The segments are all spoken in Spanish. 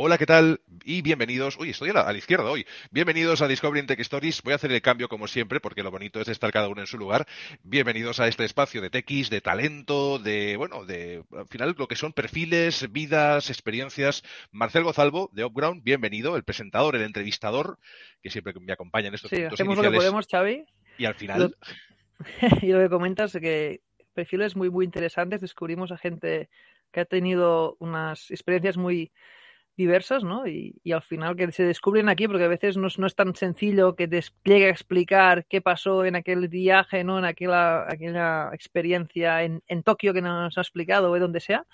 Hola, ¿qué tal? Y bienvenidos. Uy, estoy a la, izquierda hoy. Bienvenidos a Discovery Tech Stories. Voy a hacer el cambio como siempre, porque lo bonito es estar cada uno en su lugar. Bienvenidos a este espacio de TX, de talento, de, bueno, de, al final, lo que son perfiles, vidas, experiencias. Marcel Gozalvo, de Upground, bienvenido, el presentador, el entrevistador, que siempre me acompaña en estos sí, hacemos lo que podemos, Xavi. Y al final... y lo que comentas es que perfiles muy, muy interesantes. Descubrimos a gente que ha tenido unas experiencias muy diversas, ¿no? Y, al final que se descubren aquí, porque a veces no, es tan sencillo que despliegue a explicar qué pasó en aquel viaje, ¿no? En aquella, aquella experiencia en, en Tokio que nos ha explicado o de donde sea.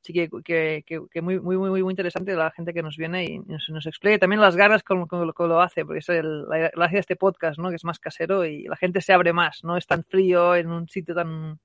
Así que, que, que, muy, muy, muy, muy interesante la gente que nos viene y nos, nos explique también las ganas con, lo que lo hace, porque es el, la gracia de este podcast, ¿no? Que es más casero y la gente se abre más, no es tan frío en un sitio tan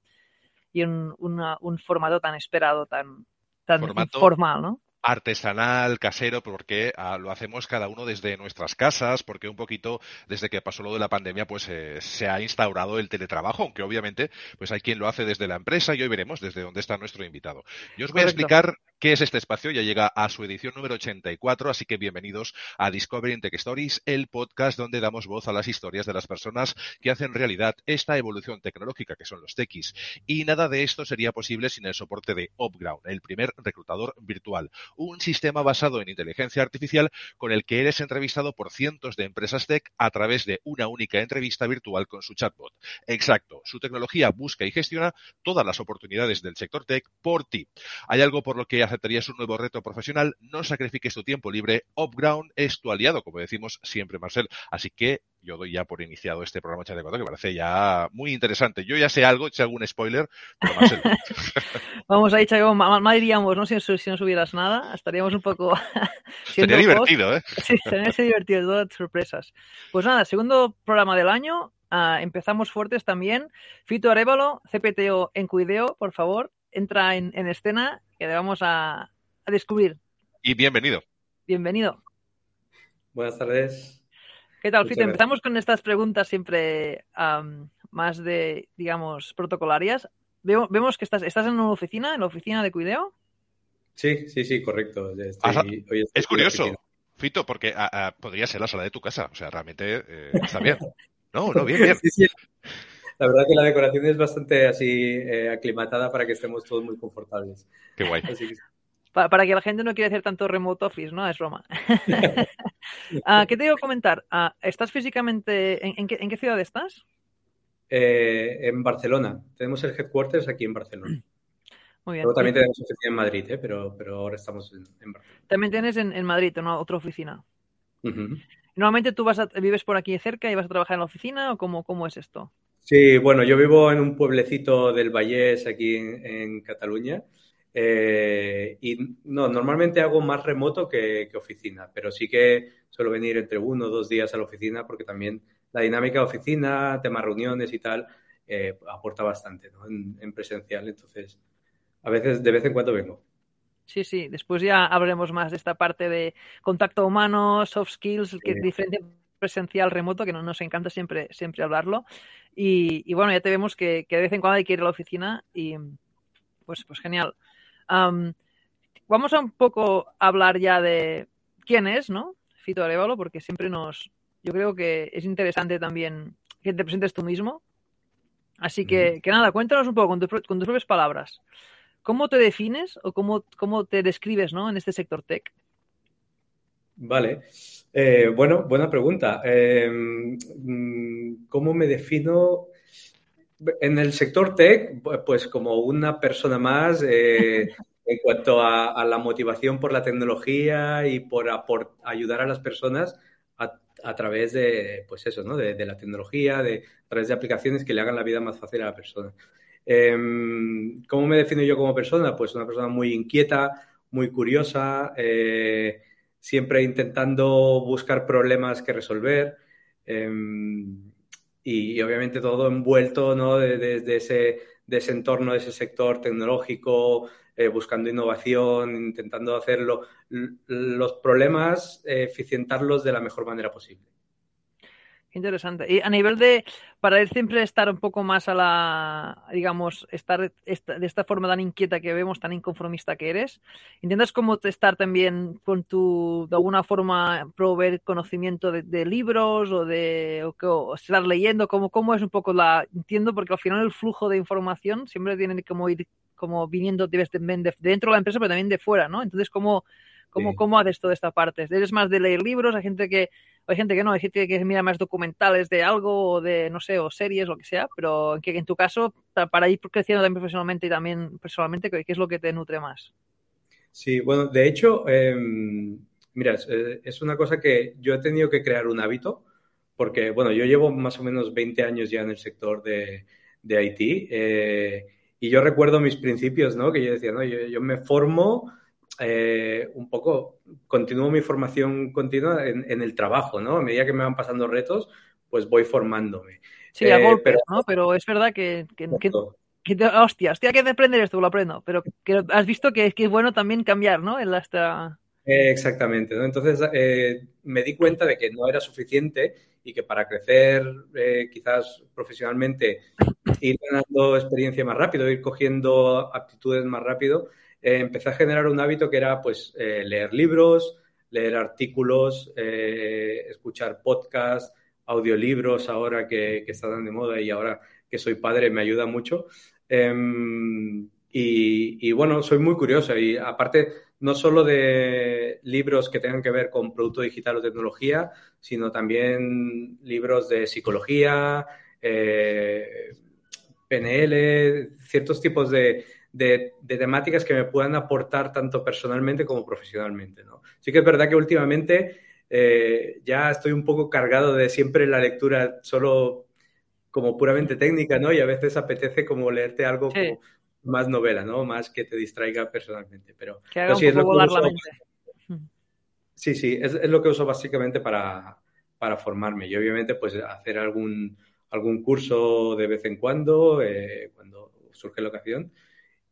y en un formato tan esperado, tan, tan formal, ¿no? Artesanal, casero, porque ah, lo hacemos cada uno desde nuestras casas, porque un poquito desde que pasó lo de la pandemia, pues eh, se ha instaurado el teletrabajo, aunque obviamente pues hay quien lo hace desde la empresa y hoy veremos desde dónde está nuestro invitado. Yo os voy a explicar qué es este espacio, ya llega a su edición número 84, así que bienvenidos a Discovery Tech Stories, el podcast donde damos voz a las historias de las personas que hacen realidad esta evolución tecnológica que son los techis. Y nada de esto sería posible sin el soporte de Upground, el primer reclutador virtual un sistema basado en inteligencia artificial con el que eres entrevistado por cientos de empresas tech a través de una única entrevista virtual con su chatbot. Exacto, su tecnología busca y gestiona todas las oportunidades del sector tech por ti. ¿Hay algo por lo que aceptarías un nuevo reto profesional? No sacrifiques tu tiempo libre. Upground es tu aliado, como decimos siempre, Marcel. Así que yo doy ya por iniciado este programa de que parece ya muy interesante. Yo ya sé algo, sé algún spoiler, pero más Vamos ahí, Chago, mal, diríamos, ¿no? Si, si, no subieras nada, estaríamos un poco... sería divertido, ¿eh? Sí, sería divertido, todas sorpresas. Pues nada, segundo programa del año, ah, empezamos fuertes también. Fito Arevalo, CPTO en Cuideo, por favor, entra en, escena, que le vamos a, a descubrir. Y bienvenido. Bienvenido. Buenas tardes. ¿Qué tal, Fito? Empezamos con estas preguntas siempre más de, digamos, protocolarias. vemos que estás, estás en una oficina, en la oficina de Cuideo. Sí, sí, sí, correcto. es curioso, Fito, porque podría ser la sala de tu casa. O sea, realmente eh, está bien. No, no, bien, bien. La verdad que la decoración es bastante así eh, aclimatada para que estemos todos muy confortables. Qué guay para que la gente no quiera hacer tanto remote office, ¿no? Es Roma. Ah, ¿Qué te digo comentar? Ah, ¿Estás físicamente, en, qué, ciudad estás? Eh, en Barcelona. Tenemos el headquarters aquí en Barcelona. Muy bien. Luego también tenemos oficina en Madrid, ¿eh? pero, pero ahora estamos en, Barcelona. También tienes en, Madrid ¿no? otra oficina. ¿Normalmente tú vas vives por aquí cerca y vas a trabajar en la oficina o cómo, cómo es esto? Sí, bueno, yo vivo en un pueblecito del Vallés aquí en Cataluña. Eh, y no, normalmente hago más remoto que, oficina, pero sí que suelo venir entre uno o dos días a la oficina porque también la dinámica de oficina, temas reuniones y tal, eh, aporta bastante en, presencial. Entonces, a veces, de vez en cuando vengo. Sí, sí, después ya hablaremos más de esta parte de contacto humano, soft skills, que es diferente presencial, remoto, que nos encanta siempre, siempre hablarlo. Y, bueno, ya te vemos que, que, de vez en cuando hay que ir a la oficina y pues, pues genial vamos a un poco hablar ya de quién es, ¿no? Fito Arevalo, porque siempre nos. Yo creo que es interesante también que te presentes tú mismo. Así que, que nada, cuéntanos un poco con, con, tus propias palabras. ¿Cómo te defines o cómo, cómo te describes ¿no? en este sector tech? Vale. Eh, bueno, buena pregunta. Em, mm, ¿Cómo me defino? En el sector tech, pues como una persona más eh, en cuanto a, la motivación por la tecnología y por, ayudar a las personas a, través de, pues eso, ¿no? De, la tecnología, de, a través de aplicaciones que le hagan la vida más fácil a la persona. Em, ¿Cómo me defino yo como persona? Pues una persona muy inquieta, muy curiosa, eh, siempre intentando buscar problemas que resolver. Em, y, obviamente todo envuelto ¿no? desde ese, entorno, de ese sector tecnológico, eh, buscando innovación, intentando hacerlo, los problemas, eh, eficientarlos de la mejor manera posible. Interesante. Y a nivel de, para él siempre estar un poco más a la, digamos, estar de esta forma tan inquieta que vemos, tan inconformista que eres, ¿intentas como estar también con tu, de alguna forma, proveer conocimiento de, libros o de o, estar leyendo? ¿Cómo, ¿Cómo es un poco la, entiendo, porque al final el flujo de información siempre tiene como ir como viniendo de, de, dentro de la empresa, pero también de fuera, ¿no? Entonces, ¿cómo, cómo, cómo haces toda esta parte? ¿Eres más de leer libros? ¿Hay gente que hay gente que no, hay gente que mira más documentales de algo o de, no sé, o series, lo que sea, pero que en tu caso, para ir creciendo también profesionalmente y también personalmente, ¿qué es lo que te nutre más? Sí, bueno, de hecho, em, mira, eh, es una cosa que yo he tenido que crear un hábito, porque, bueno, yo llevo más o menos 20 años ya en el sector de, de Haití, eh, y yo recuerdo mis principios, ¿no? Que yo decía, no, yo me formo eh, un poco continúo mi formación continua en, el trabajo, ¿no? A medida que me van pasando retos, pues voy formándome. Sí, a eh, pero, ¿no? Pero es verdad que, que, hostia, hostia, hay que aprender esto, lo aprendo, pero que has visto que, que es bueno también cambiar, ¿no? En la exactamente, ¿no? Entonces eh, me di cuenta de que no era suficiente y que para crecer quizás profesionalmente ir ganando experiencia más rápido, ir cogiendo aptitudes más rápido, eh, empecé a generar un hábito que era pues eh, leer libros, leer artículos, eh, escuchar podcasts, audiolibros ahora que, que, están de moda y ahora que soy padre me ayuda mucho. Em, y, bueno, soy muy curioso y aparte no solo de libros que tengan que ver con producto digital o tecnología, sino también libros de psicología, PNL, ciertos tipos de, de, temáticas que me puedan aportar tanto personalmente como profesionalmente. ¿no? Sí que es verdad que últimamente eh, ya estoy un poco cargado de siempre la lectura solo como puramente técnica, ¿no? Y a veces apetece como leerte algo más novela, ¿no? Más que te distraiga personalmente. Pero, sí, es lo que uso, Sí, sí, es, lo que uso básicamente para, para formarme. Y obviamente, pues hacer algún, algún curso de vez en cuando, eh, cuando surge la ocasión.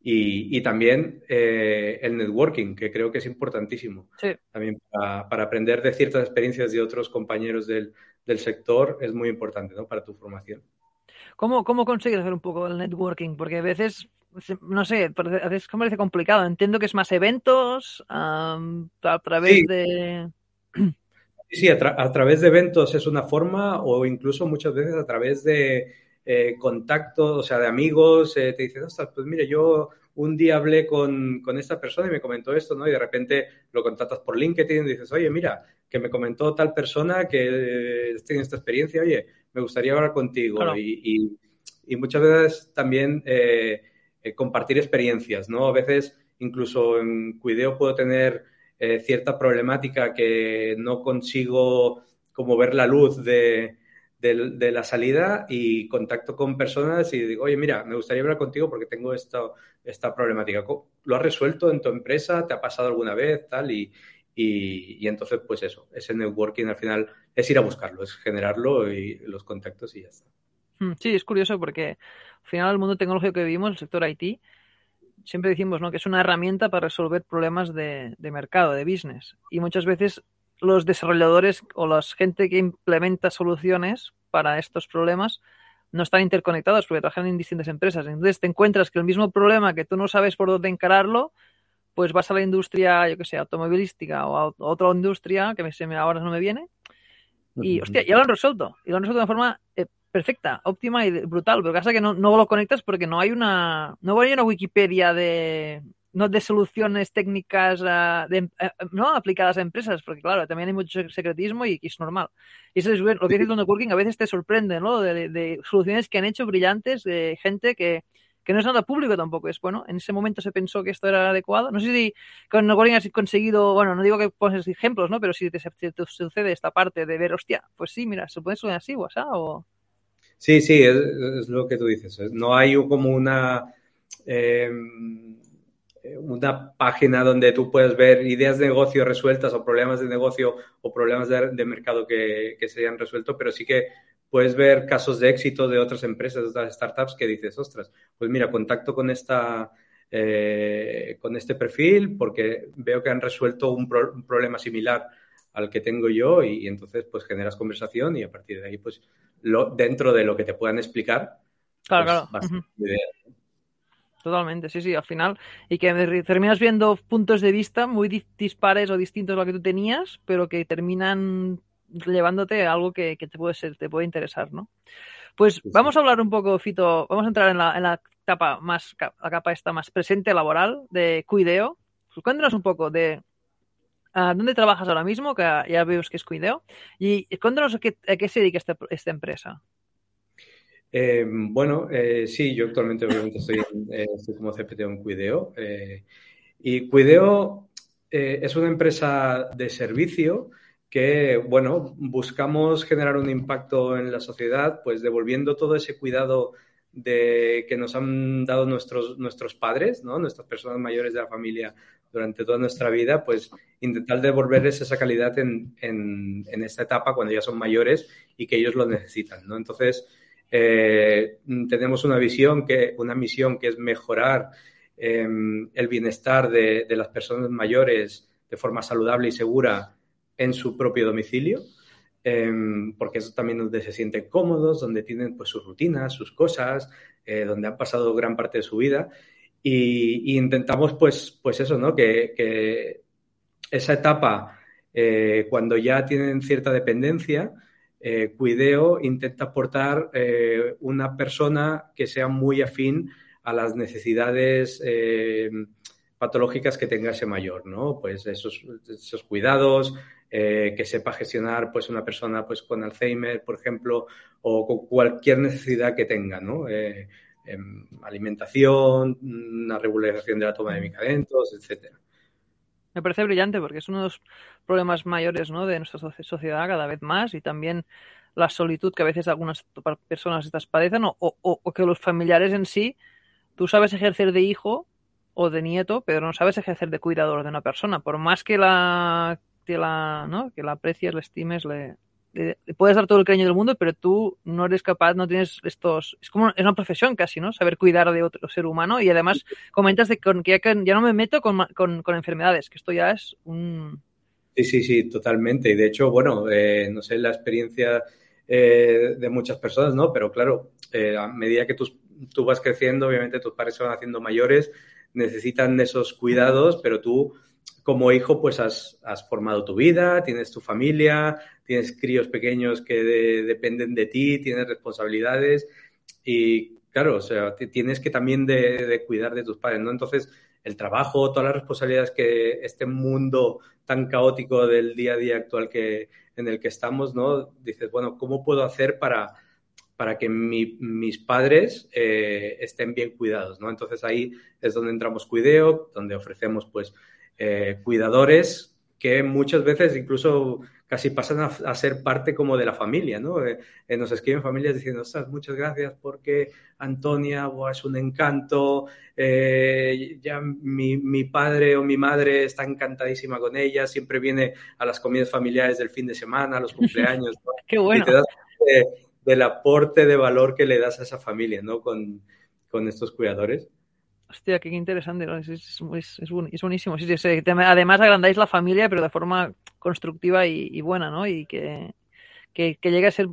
Y, también eh, el networking, que creo que es importantísimo. También para, aprender de ciertas experiencias de otros compañeros del, sector es muy importante ¿no? para tu formación. ¿Cómo, ¿Cómo consigues hacer un poco el networking? Porque a veces, no sé, a veces parece complicado. Entiendo que es más eventos a través de... Sí, a, a, través de eventos es una forma o incluso muchas veces a través de eh, contacto, o sea, de amigos, eh, te dicen, ostras, pues mire, yo un día hablé con, con, esta persona y me comentó esto, ¿no? Y de repente lo contactas por LinkedIn y dices, oye, mira, que me comentó tal persona que tiene esta experiencia, oye, me gustaría hablar contigo. Y, y, muchas veces también eh, compartir experiencias, ¿no? A veces incluso en Cuideo puedo tener cierta problemática que no consigo como ver la luz de, de, la salida y contacto con personas y digo, oye, mira, me gustaría hablar contigo porque tengo esta, esta problemática. ¿Lo has resuelto en tu empresa? ¿Te ha pasado alguna vez? Tal, y, y, entonces, pues eso, ese networking al final es ir a buscarlo, es generarlo y los contactos y ya está. Hmm, sí, es curioso porque al final el mundo tecnológico que vivimos, el sector IT, siempre decimos ¿no? que es una herramienta para resolver problemas de, de mercado, de business. Y muchas veces los desarrolladores o la gente que implementa soluciones para estos problemas no están interconectados porque trabajan en distintas empresas. Entonces te encuentras que el mismo problema que tú no sabes por dónde encararlo, pues vas a la industria, yo que sé, automovilística o a otra industria que me, ahora no me viene y, hostia, ya lo han resuelto. Y lo han resuelto de una forma eh, perfecta, óptima y brutal. Pero pasa que no, no lo conectas porque no hay una, no hay una Wikipedia de, no de soluciones técnicas ah, eh, no aplicadas a empresas, porque claro, también hay mucho secretismo y, es normal. Y eso es lo que dice el networking, a veces te sorprende, ¿no? De, soluciones que han hecho brillantes de gente que, no es nada público tampoco. Es bueno, en ese momento se pensó que esto era adecuado. No sé si con networking has conseguido, bueno, no digo que pones ejemplos, ¿no? Pero si te, sucede esta parte de ver, hostia, pues sí, mira, se puede solucionar así, o... Sí, sí, es, lo que tú dices. No hay como una... Eh, una página donde tú puedes ver ideas de negocio resueltas o problemas de negocio o problemas de, mercado que, se hayan resuelto, pero sí que puedes ver casos de éxito de otras empresas, de otras startups que dices, ostras, pues mira, contacto con esta eh, con este perfil porque veo que han resuelto un, problema similar al que tengo yo y, entonces pues generas conversación y a partir de ahí pues lo, dentro de lo que te puedan explicar. Claro, pues, claro. Totalmente, sí, sí, al final. Y que terminas viendo puntos de vista muy dispares o distintos a lo que tú tenías, pero que terminan llevándote a algo que, te puede ser, te puede interesar, ¿no? Pues vamos a hablar un poco, Fito, vamos a entrar en la, en la etapa más, la capa esta más presente laboral de Cuideo. Pues cuéntanos un poco de uh, dónde trabajas ahora mismo, que ya veo que es Cuideo, y cuéntanos a qué, a qué se dedica esta, esta empresa. Eh, bueno, eh, sí, yo actualmente obviamente estoy, eh, como CPT en Cuideo. Y Cuideo es una empresa de servicio que, bueno, buscamos generar un impacto en la sociedad, pues devolviendo todo ese cuidado de, que nos han dado nuestros, nuestros padres, ¿no? nuestras personas mayores de la familia durante toda nuestra vida, pues intentar devolverles esa calidad en, en, en esta etapa cuando ya son mayores y que ellos lo necesitan. ¿no? Entonces, eh, tenemos una visión, que, una misión que es mejorar eh, el bienestar de, de, las personas mayores de forma saludable y segura en su propio domicilio, eh, porque eso también donde se sienten cómodos, donde tienen pues sus rutinas, sus cosas, eh, donde han pasado gran parte de su vida y, y intentamos pues, pues eso, ¿no? Que, que esa etapa, eh, cuando ya tienen cierta dependencia, eh, Cuideo intenta aportar eh, una persona que sea muy afín a las necesidades eh, patológicas que tenga ese mayor, ¿no? Pues esos, esos cuidados, que sepa gestionar pues una persona pues con Alzheimer, por ejemplo, o con cualquier necesidad que tenga, ¿no? Eh, alimentación, una regularización de la toma de medicamentos, etcétera. Me parece brillante porque es uno de los problemas mayores ¿no? de nuestra sociedad cada vez más y también la solitud que a veces algunas personas estas padecen o, o, que los familiares en sí, tú sabes ejercer de hijo o de nieto, pero no sabes ejercer de cuidador de una persona. Por más que la, que la, ¿no? que la aprecies, estimes, le, le, puedes dar todo el cariño del mundo, pero tú no eres capaz, no tienes estos, es como, es una profesión casi, ¿no? Saber cuidar de otro ser humano y además comentas de que ya, no me meto con, con, con, enfermedades, que esto ya es un... Sí, sí, sí, totalmente. Y de hecho, bueno, eh, no sé la experiencia eh, de muchas personas, ¿no? Pero claro, eh, a medida que tú, tú vas creciendo, obviamente tus padres se van haciendo mayores, necesitan esos cuidados, pero tú como hijo, pues has, has, formado tu vida, tienes tu familia, tienes críos pequeños que de, dependen de ti, tienes responsabilidades y, claro, o sea, tienes que también de, de, cuidar de tus padres, ¿no? Entonces, el trabajo, todas las responsabilidades que este mundo tan caótico del día a día actual que, en el que estamos, ¿no? Dices, bueno, ¿cómo puedo hacer para, para que mi, mis padres eh, estén bien cuidados, ¿no? Entonces ahí es donde entramos Cuideo, donde ofrecemos, pues, eh, cuidadores que muchas veces incluso casi pasan a, a, ser parte como de la familia, ¿no? Eh, eh, nos escriben familias diciendo, ostras, muchas gracias porque Antonia buah, es un encanto, eh, ya mi, mi, padre o mi madre está encantadísima con ella, siempre viene a las comidas familiares del fin de semana, a los cumpleaños, ¿no? Qué bueno. Y te das de, del aporte de valor que le das a esa familia, ¿no? Con, con estos cuidadores. Hostia, qué interesante, ¿no? es, es, es, es, buenísimo. Sí, sí, además agrandáis la familia, pero de forma constructiva y, y buena, ¿no? Y que, que, que, llegue a ser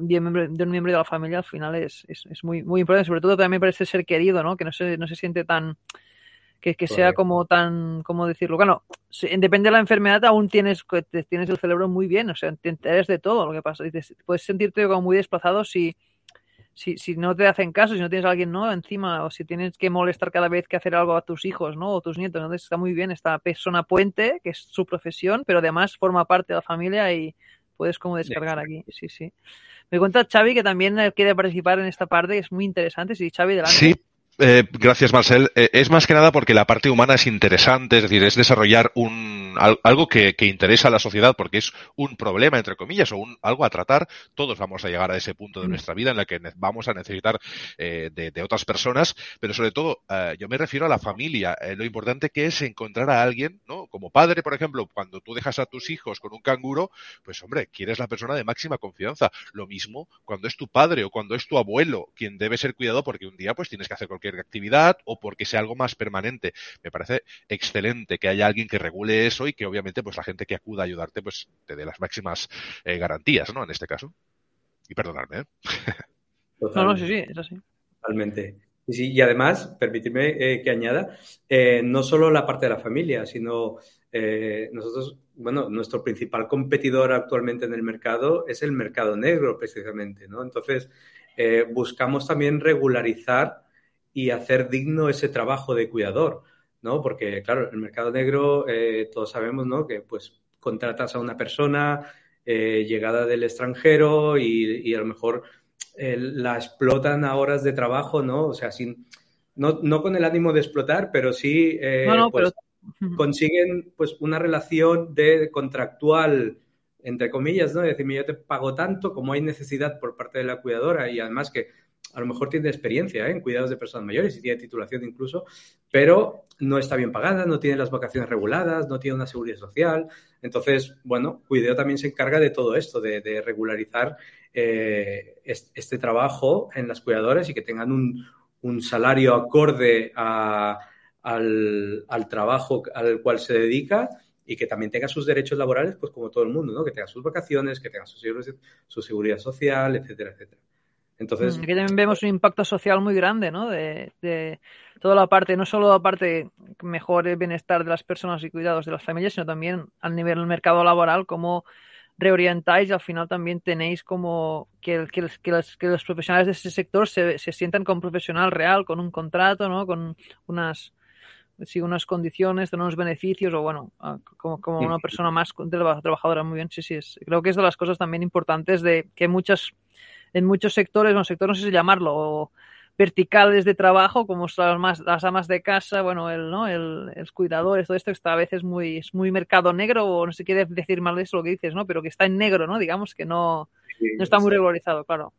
miembro, de un miembro de la familia al final es, muy, muy importante. Sobre todo también parece ser querido, ¿no? Que no se, no se siente tan... Que, que sea como tan, ¿cómo decirlo? Bueno, depende de la enfermedad, aún tienes, tienes el cerebro muy bien, o sea, te enteras de todo lo que pasa. Puedes sentirte como muy desplazado si, si, si no te hacen caso, si no tienes a alguien no encima, o si tienes que molestar cada vez que hacer algo a tus hijos, ¿no? O tus nietos. Entonces está muy bien esta persona puente, que es su profesión, pero además forma parte de la familia y puedes como descargar aquí. Sí, sí. Me cuenta Xavi que también quiere participar en esta parte, es muy interesante. Sí, Xavi, delante. Sí. Eh, gracias, Marcel. Eh, es más que nada porque la parte humana es interesante, es decir, es desarrollar un, algo que, que, interesa a la sociedad porque es un problema, entre comillas, o un, algo a tratar. Todos vamos a llegar a ese punto de nuestra vida en la que vamos a necesitar eh, de, de, otras personas, pero sobre todo yo me refiero a la familia. Lo importante que es encontrar a alguien, ¿no? Como padre, por ejemplo, cuando tú dejas a tus hijos con un canguro, pues hombre, quieres la persona de máxima confianza. Lo mismo cuando es tu padre o cuando es tu abuelo quien debe ser cuidado porque un día pues tienes que hacer cualquier actividad o porque sea algo más permanente. Me parece excelente que haya alguien que regule eso y que obviamente pues la gente que acuda a ayudarte pues te dé las máximas eh, garantías, ¿no? En este caso. Y perdonadme. ¿eh? No, no, sí, sí, es así. Totalmente. Y, sí, y además, permíteme eh, que añada, eh, no solo la parte de la familia, sino eh, nosotros, bueno, nuestro principal competidor actualmente en el mercado es el mercado negro, precisamente, ¿no? Entonces, eh, buscamos también regularizar y hacer digno ese trabajo de cuidador, ¿no? Porque, claro, el mercado negro, eh, todos sabemos, ¿no? Que, pues, contratas a una persona eh, llegada del extranjero y, y a lo mejor eh, la explotan a horas de trabajo, ¿no? O sea, sin, no, no con el ánimo de explotar, pero sí No, no, pues, pero consiguen pues una relación de contractual, entre comillas, ¿no? Es decir, yo te pago tanto como hay necesidad por parte de la cuidadora y además que a lo mejor tiene experiencia ¿eh? en cuidados de personas mayores y tiene titulación incluso, pero no está bien pagada, no tiene las vacaciones reguladas, no tiene una seguridad social. Entonces, bueno, Cuideo también se encarga de todo esto, de, regularizar eh, est- este trabajo en las cuidadoras y que tengan un, salario acorde al, trabajo al cual se dedica y que también tenga sus derechos laborales, pues como todo el mundo, ¿no? Que tenga sus vacaciones, que tenga su seguridad social, etcétera, etcétera. Entonces, Mm, Aquí también vemos un impacto social muy grande, ¿no? De, de toda la parte, no solo la parte mejor el bienestar de las personas y cuidados de las familias, sino también al nivel del mercado laboral, cómo reorientáis y al final también tenéis como que, que, los- que los, que los profesionales de ese sector se, se sientan con profesional real, con un contrato, ¿no? Con unas, sí, unas condiciones, unos beneficios o bueno, como, como una persona más traba- trabajadora. Muy bien, sí, sí. Es, creo que es de las cosas también importantes de que muchas en muchos sectores, bueno, sector no sé si llamarlo, o verticales de trabajo, como son las, más, las amas de casa, bueno, el, ¿no? el, el cuidadores, todo esto que está a veces muy, es muy mercado negro, o no sé qué decir mal de eso lo que dices, ¿no? Pero que está en negro, ¿no? Digamos que no, no está muy regularizado, claro.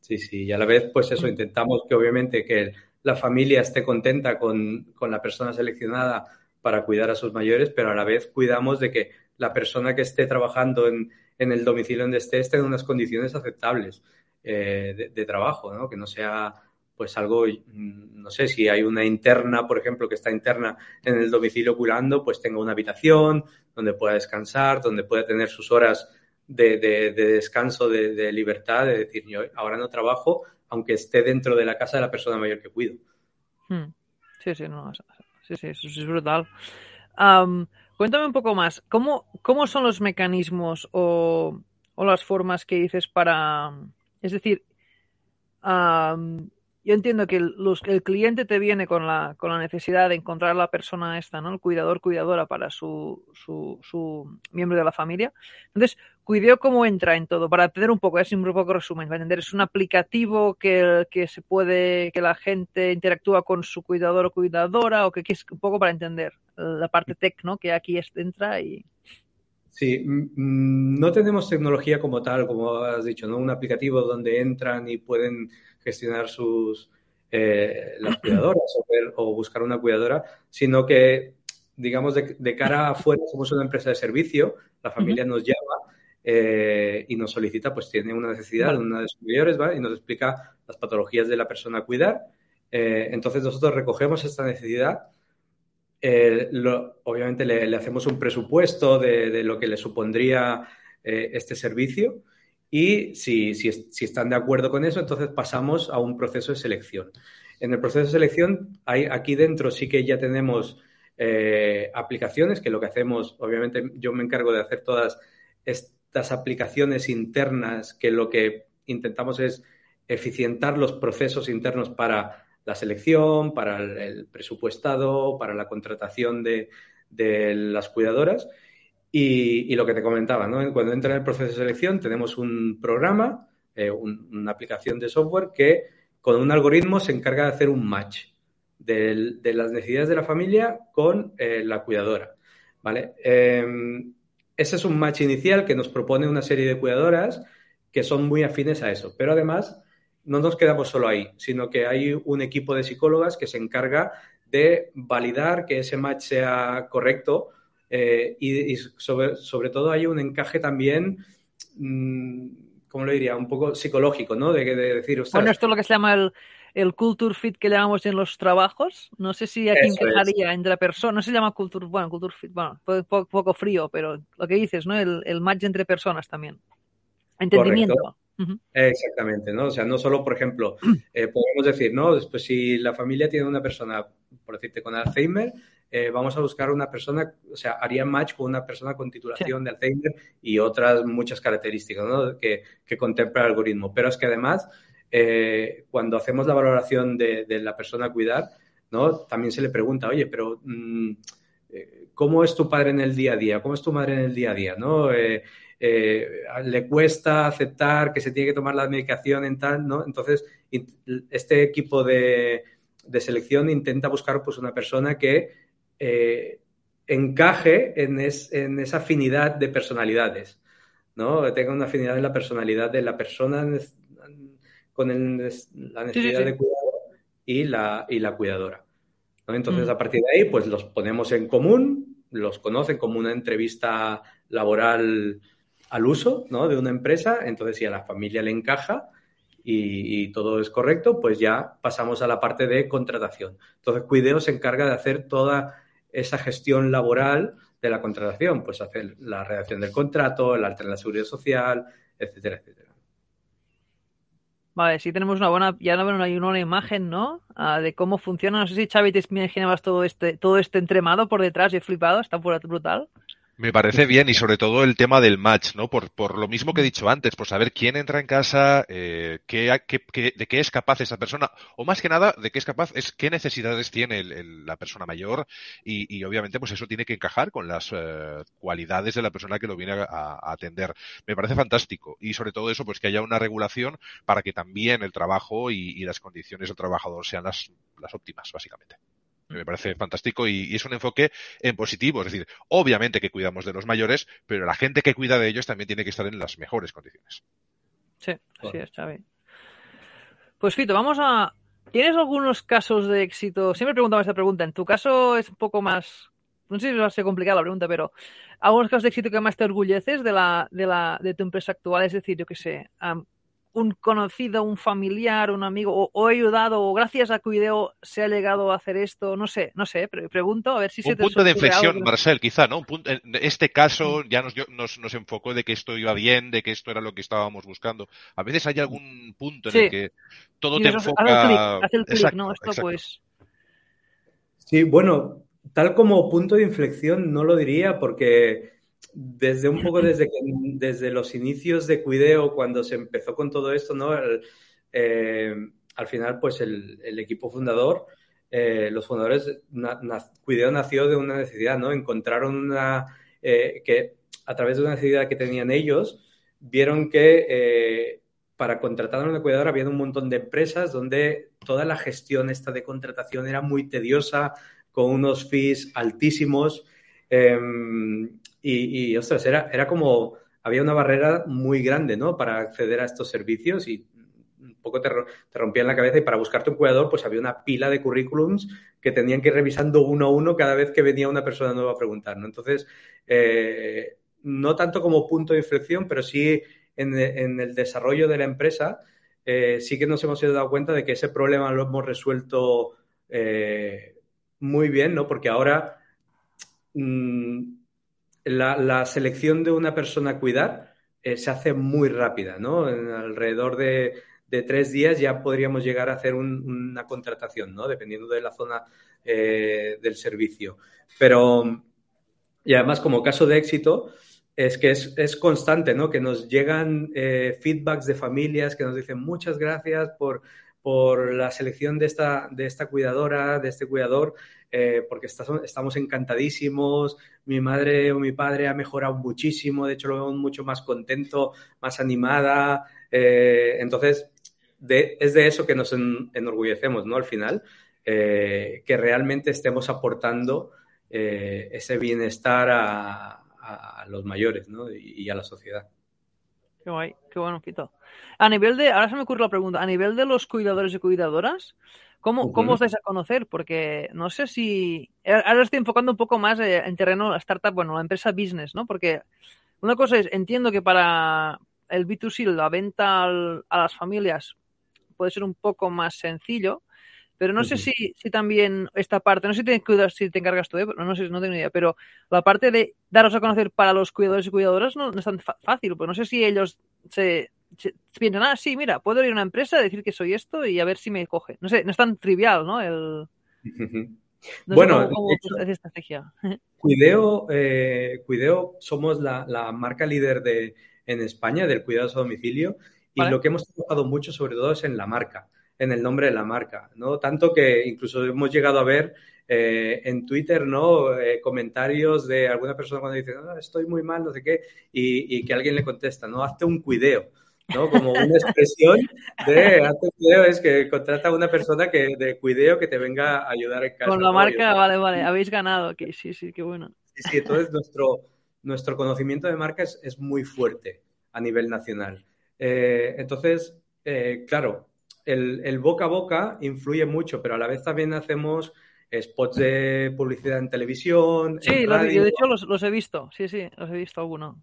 Sí, sí, y a la vez, pues eso, intentamos que obviamente que la familia esté contenta con, con la persona seleccionada para cuidar a sus mayores, pero a la vez cuidamos de que la persona que esté trabajando en, en el domicilio donde esté esté en unas condiciones aceptables eh, de, trabajo, ¿no? Que no sea pues algo, no sé, si hay una interna, por ejemplo, que está interna en el domicilio cuidando, pues tenga una habitación donde pueda descansar, donde pueda tener sus horas de, de, de descanso, de, libertad, de decir, yo ahora no trabajo, aunque esté dentro de la casa de la persona mayor que cuido. Hmm. Sí, sí, sí, sí, eso es brutal. Cuéntame un poco más, ¿cómo, cómo son los mecanismos o, o, las formas que dices para, es decir, yo entiendo que el, cliente te viene con la, con la necesidad de encontrar la persona esta, ¿no? El cuidador, cuidadora para su, su, su miembro de la familia. Entonces, Cuideo cómo entra en todo, para tener un poco, es un poco resumen, para entender, es un aplicativo que, que se puede, que la gente interactúa con su cuidador o cuidadora, o que, es un poco para entender la parte tech, ¿no? Que aquí entra y... Sí, no tenemos tecnología como tal, como has dicho, ¿no? Un aplicativo donde entran y pueden gestionar sus eh, las cuidadoras o, ver, o, buscar una cuidadora, sino que, digamos, de, de, cara afuera somos una empresa de servicio, la familia uh -huh. nos llama eh, y nos solicita, pues tiene una necesidad, una de sus mayores, ¿vale? Y nos explica las patologías de la persona a cuidar. Eh, entonces nosotros recogemos esta necesidad, eh, obviamente le, hacemos un presupuesto de, lo que le supondría eh, este servicio y si, si, si, están de acuerdo con eso, entonces pasamos a un proceso de selección. En el proceso de selección, hay, aquí dentro sí que ya tenemos eh, aplicaciones, que lo que hacemos, obviamente yo me encargo de hacer todas estas aplicaciones internas, que lo que intentamos es eficientar los procesos internos para la selección, para el, presupuestado, para la contratación de, las cuidadoras. Y, lo que te comentaba, ¿no? Cuando entra en el proceso de selección tenemos un programa, eh, un, una aplicación de software que con un algoritmo se encarga de hacer un match de, las necesidades de la familia con eh, la cuidadora, ¿vale? Eh, ese es un match inicial que nos propone una serie de cuidadoras que son muy afines a eso, pero además no nos quedamos solo ahí, sino que hay un equipo de psicólogas que se encarga de validar que ese match sea correcto eh, y, y sobre, sobre, todo hay un encaje también, mmm, ¿cómo lo diría? Un poco psicológico, ¿no? De, de decir, Bueno, esto es lo que se llama el, el culture fit que llamamos en los trabajos. No sé si aquí encajaría entre personas, no se llama culture, bueno, culture fit, bueno, poco, poco frío, pero lo que dices, ¿no? El, el match entre personas también. Entendimiento. Exactamente, ¿no? O sea, no solo, por ejemplo, eh, podemos decir, ¿no? Después, si la familia tiene una persona, por decirte, con Alzheimer, eh, vamos a buscar una persona, o sea, haría match con una persona con titulación de Alzheimer y otras muchas características, ¿no? Que, que contempla el algoritmo. Pero es que además, eh, cuando hacemos la valoración de, la persona a cuidar, ¿no? También se le pregunta, oye, pero mm, ¿cómo es tu padre en el día a día? ¿Cómo es tu madre en el día a día? ¿No? Eh, le cuesta aceptar que se tiene que tomar la medicación en tal, ¿no? Entonces, este equipo de, selección intenta buscar pues una persona que eh, encaje en, esa afinidad de personalidades, ¿no? Tenga una afinidad en la personalidad de la persona con la necesidad de cuidado y la, y la cuidadora. Entonces, mm. a partir de ahí, pues los ponemos en común, los conocen como una entrevista laboral al uso ¿no? de una empresa, entonces si a la familia le encaja y, todo es correcto, pues ya pasamos a la parte de contratación. Entonces Cuideo se encarga de hacer toda esa gestión laboral de la contratación, pues hacer la redacción del contrato, el alta en la seguridad social, etcétera, etcétera. Vale, sí tenemos una buena, ya no hay una imagen, ¿no? Ah, de cómo funciona. No sé si Xavi te imaginabas todo este, todo este entremado por detrás y he flipado, está brutal. Me parece bien y sobre todo el tema del match, ¿no? Por, por lo mismo que he dicho antes, por saber quién entra en casa, eh, qué, de qué es capaz esa persona, o más que nada, de qué es capaz, es qué necesidades tiene la persona mayor y, y, obviamente pues eso tiene que encajar con las eh, cualidades de la persona que lo viene a, atender. Me parece fantástico y sobre todo eso, pues que haya una regulación para que también el trabajo y, y las condiciones del trabajador sean las, las óptimas, básicamente me parece fantástico y, es un enfoque en positivo. Es decir, obviamente que cuidamos de los mayores, pero la gente que cuida de ellos también tiene que estar en las mejores condiciones. Sí, así es, Xavi. Pues Fito, vamos a... ¿Tienes algunos casos de éxito? Siempre preguntaba esta pregunta. En tu caso es un poco más... No sé si va a ser complicada la pregunta, pero algunos casos de éxito que más te orgulleces de, la, de, la, de tu empresa actual. Es decir, yo qué sé, un conocido, un familiar, un amigo, o, he ayudado, o gracias a Cuideo se ha llegado a hacer esto, no sé, no sé, pero pregunto a ver si un se te punto de inflexión, Marcel, quizá, ¿no? Un punto, en este caso ya nos, nos, nos, enfocó de que esto iba bien, de que esto era lo que estábamos buscando. A veces hay algún punto en el que todo te enfoca. Hace el clic, ¿no? Esto pues. Sí, bueno, tal como punto de inflexión no lo diría porque desde un poco desde, desde los inicios de Cuideo, cuando se empezó con todo esto, ¿no? Eh, al final, pues el, equipo fundador, eh, los fundadores, Cuideo nació de una necesidad, ¿no? Encontraron una, eh, que a través de una necesidad que tenían ellos, vieron que para contratar a una cuidadora había un montón de empresas donde toda la gestión esta de contratación era muy tediosa, con unos fees altísimos. Em, y, ostras, era, era como, había una barrera muy grande, ¿no? Para acceder a estos servicios y un poco te, te rompían la cabeza y para buscarte un cuidador pues había una pila de currículums que tenían que ir revisando uno a uno cada vez que venía una persona nueva a preguntar, ¿no? Entonces, eh, no tanto como punto de inflexión, pero sí en, el desarrollo de la empresa, eh, sí que nos hemos dado cuenta de que ese problema lo hemos resuelto eh, muy bien, ¿no? Porque ahora mm, la, selección de una persona a cuidar eh, se hace muy rápida, ¿no? En alrededor de, tres días ya podríamos llegar a hacer una contratación, ¿no? Dependiendo de la zona eh, del servicio. Pero, y además como caso de éxito, es que es, constante, ¿no? Que nos llegan eh, feedbacks de familias que nos dicen muchas gracias por, por la selección de esta, de esta cuidadora, de este cuidador. Eh, porque estamos encantadísimos, mi madre o mi padre ha mejorado muchísimo, de hecho lo vemos mucho más contento, más animada, eh, entonces es de eso que nos enorgullecemos, ¿no? Al final, eh, que realmente estemos aportando ese bienestar a, los mayores, ¿no? Y, a la sociedad. Qué guay, qué bueno. A nivel de, ahora se me ocurre la pregunta, a nivel de los cuidadores y cuidadoras, ¿Cómo, ¿Cómo os dais a conocer? Porque no sé si. Ahora estoy enfocando un poco más eh, en terreno la startup, bueno, la empresa business, ¿no? Porque una cosa es, entiendo que para el B2C, la venta a las familias, puede ser un poco más sencillo. Pero no sé si, si también esta parte, no sé si te, si te encargas tú, ¿eh? no sé, no tengo ni idea, pero la parte de daros a conocer para los cuidadores y cuidadoras no, es tan fácil, pues no sé si ellos se, piensan, ah, sí, mira, puedo ir a una empresa, decir que soy esto y a ver si me coge. No sé, no es tan trivial, ¿no? El... bueno, es esta estrategia. Cuideo, eh, Cuideo somos la, la, marca líder de, en España del cuidado a domicilio y lo que hemos trabajado mucho sobre todo es en la marca en el nombre de la marca, ¿no? Tanto que incluso hemos llegado a ver eh, en Twitter, ¿no? Eh, comentarios de alguna persona cuando dice, ah, estoy muy mal, no sé qué, y, que alguien le contesta, ¿no? Hazte un cuideo, ¿no? Como una expresión de hazte un cuideo es que contrata a una persona que de cuideo que te venga a ayudar en casa. Con la marca, vale, vale, habéis ganado, que sí, sí, qué bueno. Sí, sí, entonces nuestro, nuestro conocimiento de marca es, muy fuerte a nivel nacional. Eh, entonces, claro, el, boca a boca influye mucho, pero a la vez también hacemos spots de publicidad en televisión. Sí, de hecho los, he visto, sí, sí, los he visto alguno.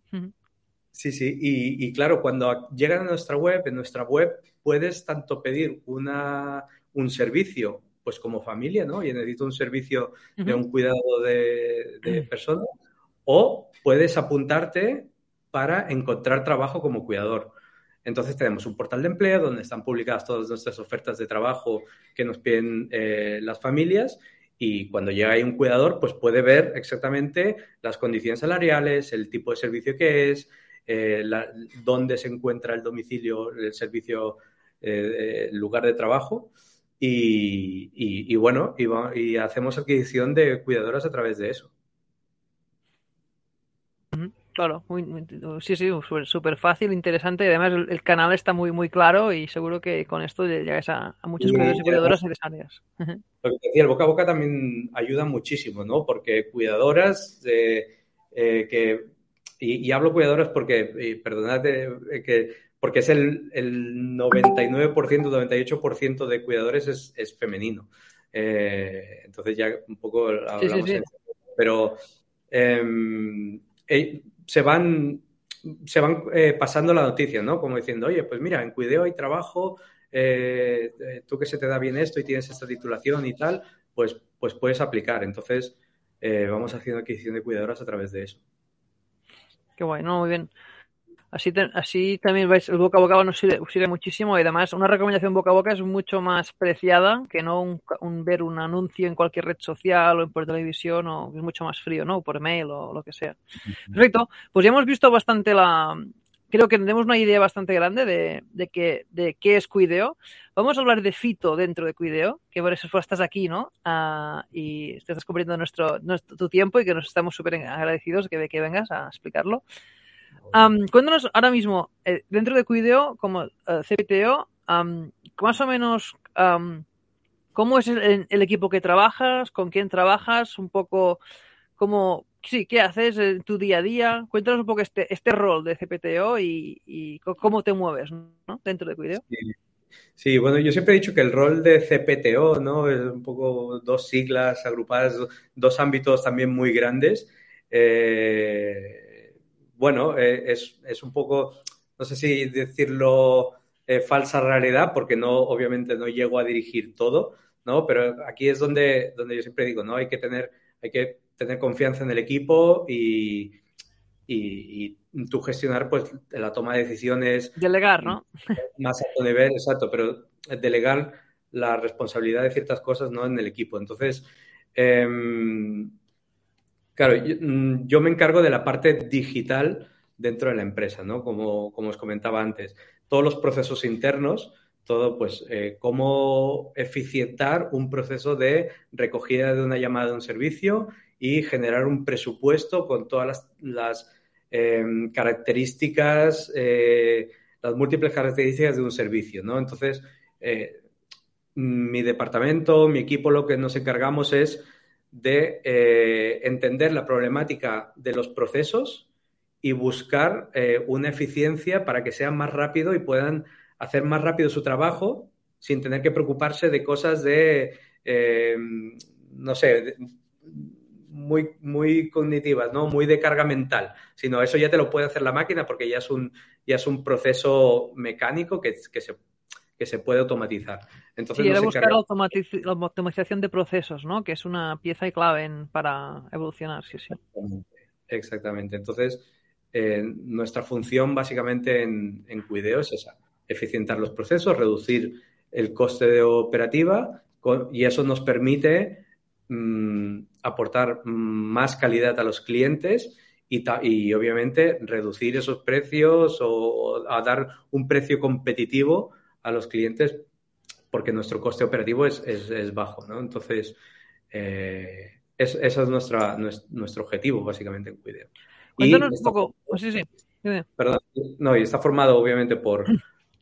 Sí, sí, y, claro, cuando llegan a nuestra web, en nuestra web puedes tanto pedir una, un servicio, pues como familia, ¿no? Y necesito un servicio de un cuidado de, de personas, o puedes apuntarte para encontrar trabajo como cuidador. Entonces tenemos un portal de empleo donde están publicadas todas nuestras ofertas de trabajo que nos piden eh, las familias y cuando llega ahí un cuidador, pues puede ver exactamente las condiciones salariales, el tipo de servicio que es, eh, dónde se encuentra el domicilio, el servicio, eh, el lugar de trabajo. Y, bueno, y hacemos adquisición de cuidadoras a través de eso. Claro, muy, sí, sí, súper fácil, interesante y además el, canal está muy muy claro y seguro que con esto llegas a, a muchos cuidadores y cuidadoras necesarias. Lo que decía, el boca a boca también ayuda muchísimo, ¿no? Porque cuidadoras eh, que, y, hablo cuidadoras porque, perdonad eh, que porque es el, el 99%, 98% de cuidadores es, es femenino. Eh, entonces ya un poco hablamos Pero em, se van, se van eh, pasando la noticia, ¿no? Como diciendo, oye, pues mira, en Cuideo hay trabajo, eh, eh, tú que se te da bien esto y tienes esta titulación y tal, pues, pues puedes aplicar. Entonces, vamos haciendo adquisición de cuidadoras a través de eso. Qué bueno, muy bien. Así, así también vais, el boca a boca nos sirve, muchísimo y además una recomendación boca a boca es mucho más preciada que no un, ver un anuncio en cualquier red social o por televisión o es mucho más frío, ¿no? Por mail o lo que sea. Perfecto. Pues ya hemos visto bastante la... Creo que tenemos una idea bastante grande de, de, que, de qué es Cuideo. Vamos a hablar de Fito dentro de Cuideo, que por eso estás aquí, ¿no? Uh, y estás cubriendo nuestro, nuestro, tu tiempo y que nos estamos súper agradecidos de que, que vengas a explicarlo cuéntanos ahora mismo, eh, dentro de Cuideo, como eh, CPTO, más o menos cómo es el, equipo que trabajas, con quién trabajas, un poco cómo, sí, qué haces en tu día a día. Cuéntanos un poco este, este rol de CPTO y, cómo te mueves dentro de Cuideo. Sí. bueno, yo siempre he dicho que el rol de CPTO, ¿no? Es un poco dos siglas agrupadas, dos ámbitos también muy grandes. Eh, bueno, eh, es, un poco, no sé si decirlo eh, falsa realidad, porque no, obviamente no llego a dirigir todo, ¿no? Pero aquí es donde, donde yo siempre digo, ¿no? Hay que tener, hay que tener confianza en el equipo y, y, tú gestionar pues la toma de decisiones. Delegar, ¿no? Más alto nivel, exacto, pero delegar la responsabilidad de ciertas cosas, ¿no? En el equipo. Entonces, em, Claro, mm, yo, me encargo de la parte digital dentro de la empresa, ¿no? Como, os comentaba antes, todos los procesos internos, todo, pues, eh, cómo eficientar un proceso de recogida de una llamada de un servicio y generar un presupuesto con todas las, em, características, eh, las múltiples características de un servicio, ¿no? Entonces, eh, mi departamento, mi equipo, lo que nos encargamos es de eh, entender la problemática de los procesos y buscar eh, una eficiencia para que sean más rápido y puedan hacer más rápido su trabajo sin tener que preocuparse de cosas de, eh, no sé, muy, muy cognitivas, ¿no? Muy de carga mental, sino eso ya te lo puede hacer la máquina porque ya es un, ya es un proceso mecánico que, que, se, que se puede automatizar. Entonces, sí, buscar la, automatización de procesos, ¿no? Que es una pieza y clave para evolucionar, sí, sí. Exactamente. Entonces, eh, nuestra función básicamente en, en Cuideo es esa, eficientar los procesos, reducir el coste de operativa y eso nos permite mm, aportar más calidad a los clientes y, y, obviamente reducir esos precios o, a dar un precio competitivo a los clientes porque nuestro coste operativo es, es, bajo, ¿no? Entonces, eh, ese es nuestra, nuestro objetivo básicamente en Cuideo. Cuéntanos un poco, sí, sí. Perdón, no, y está formado obviamente por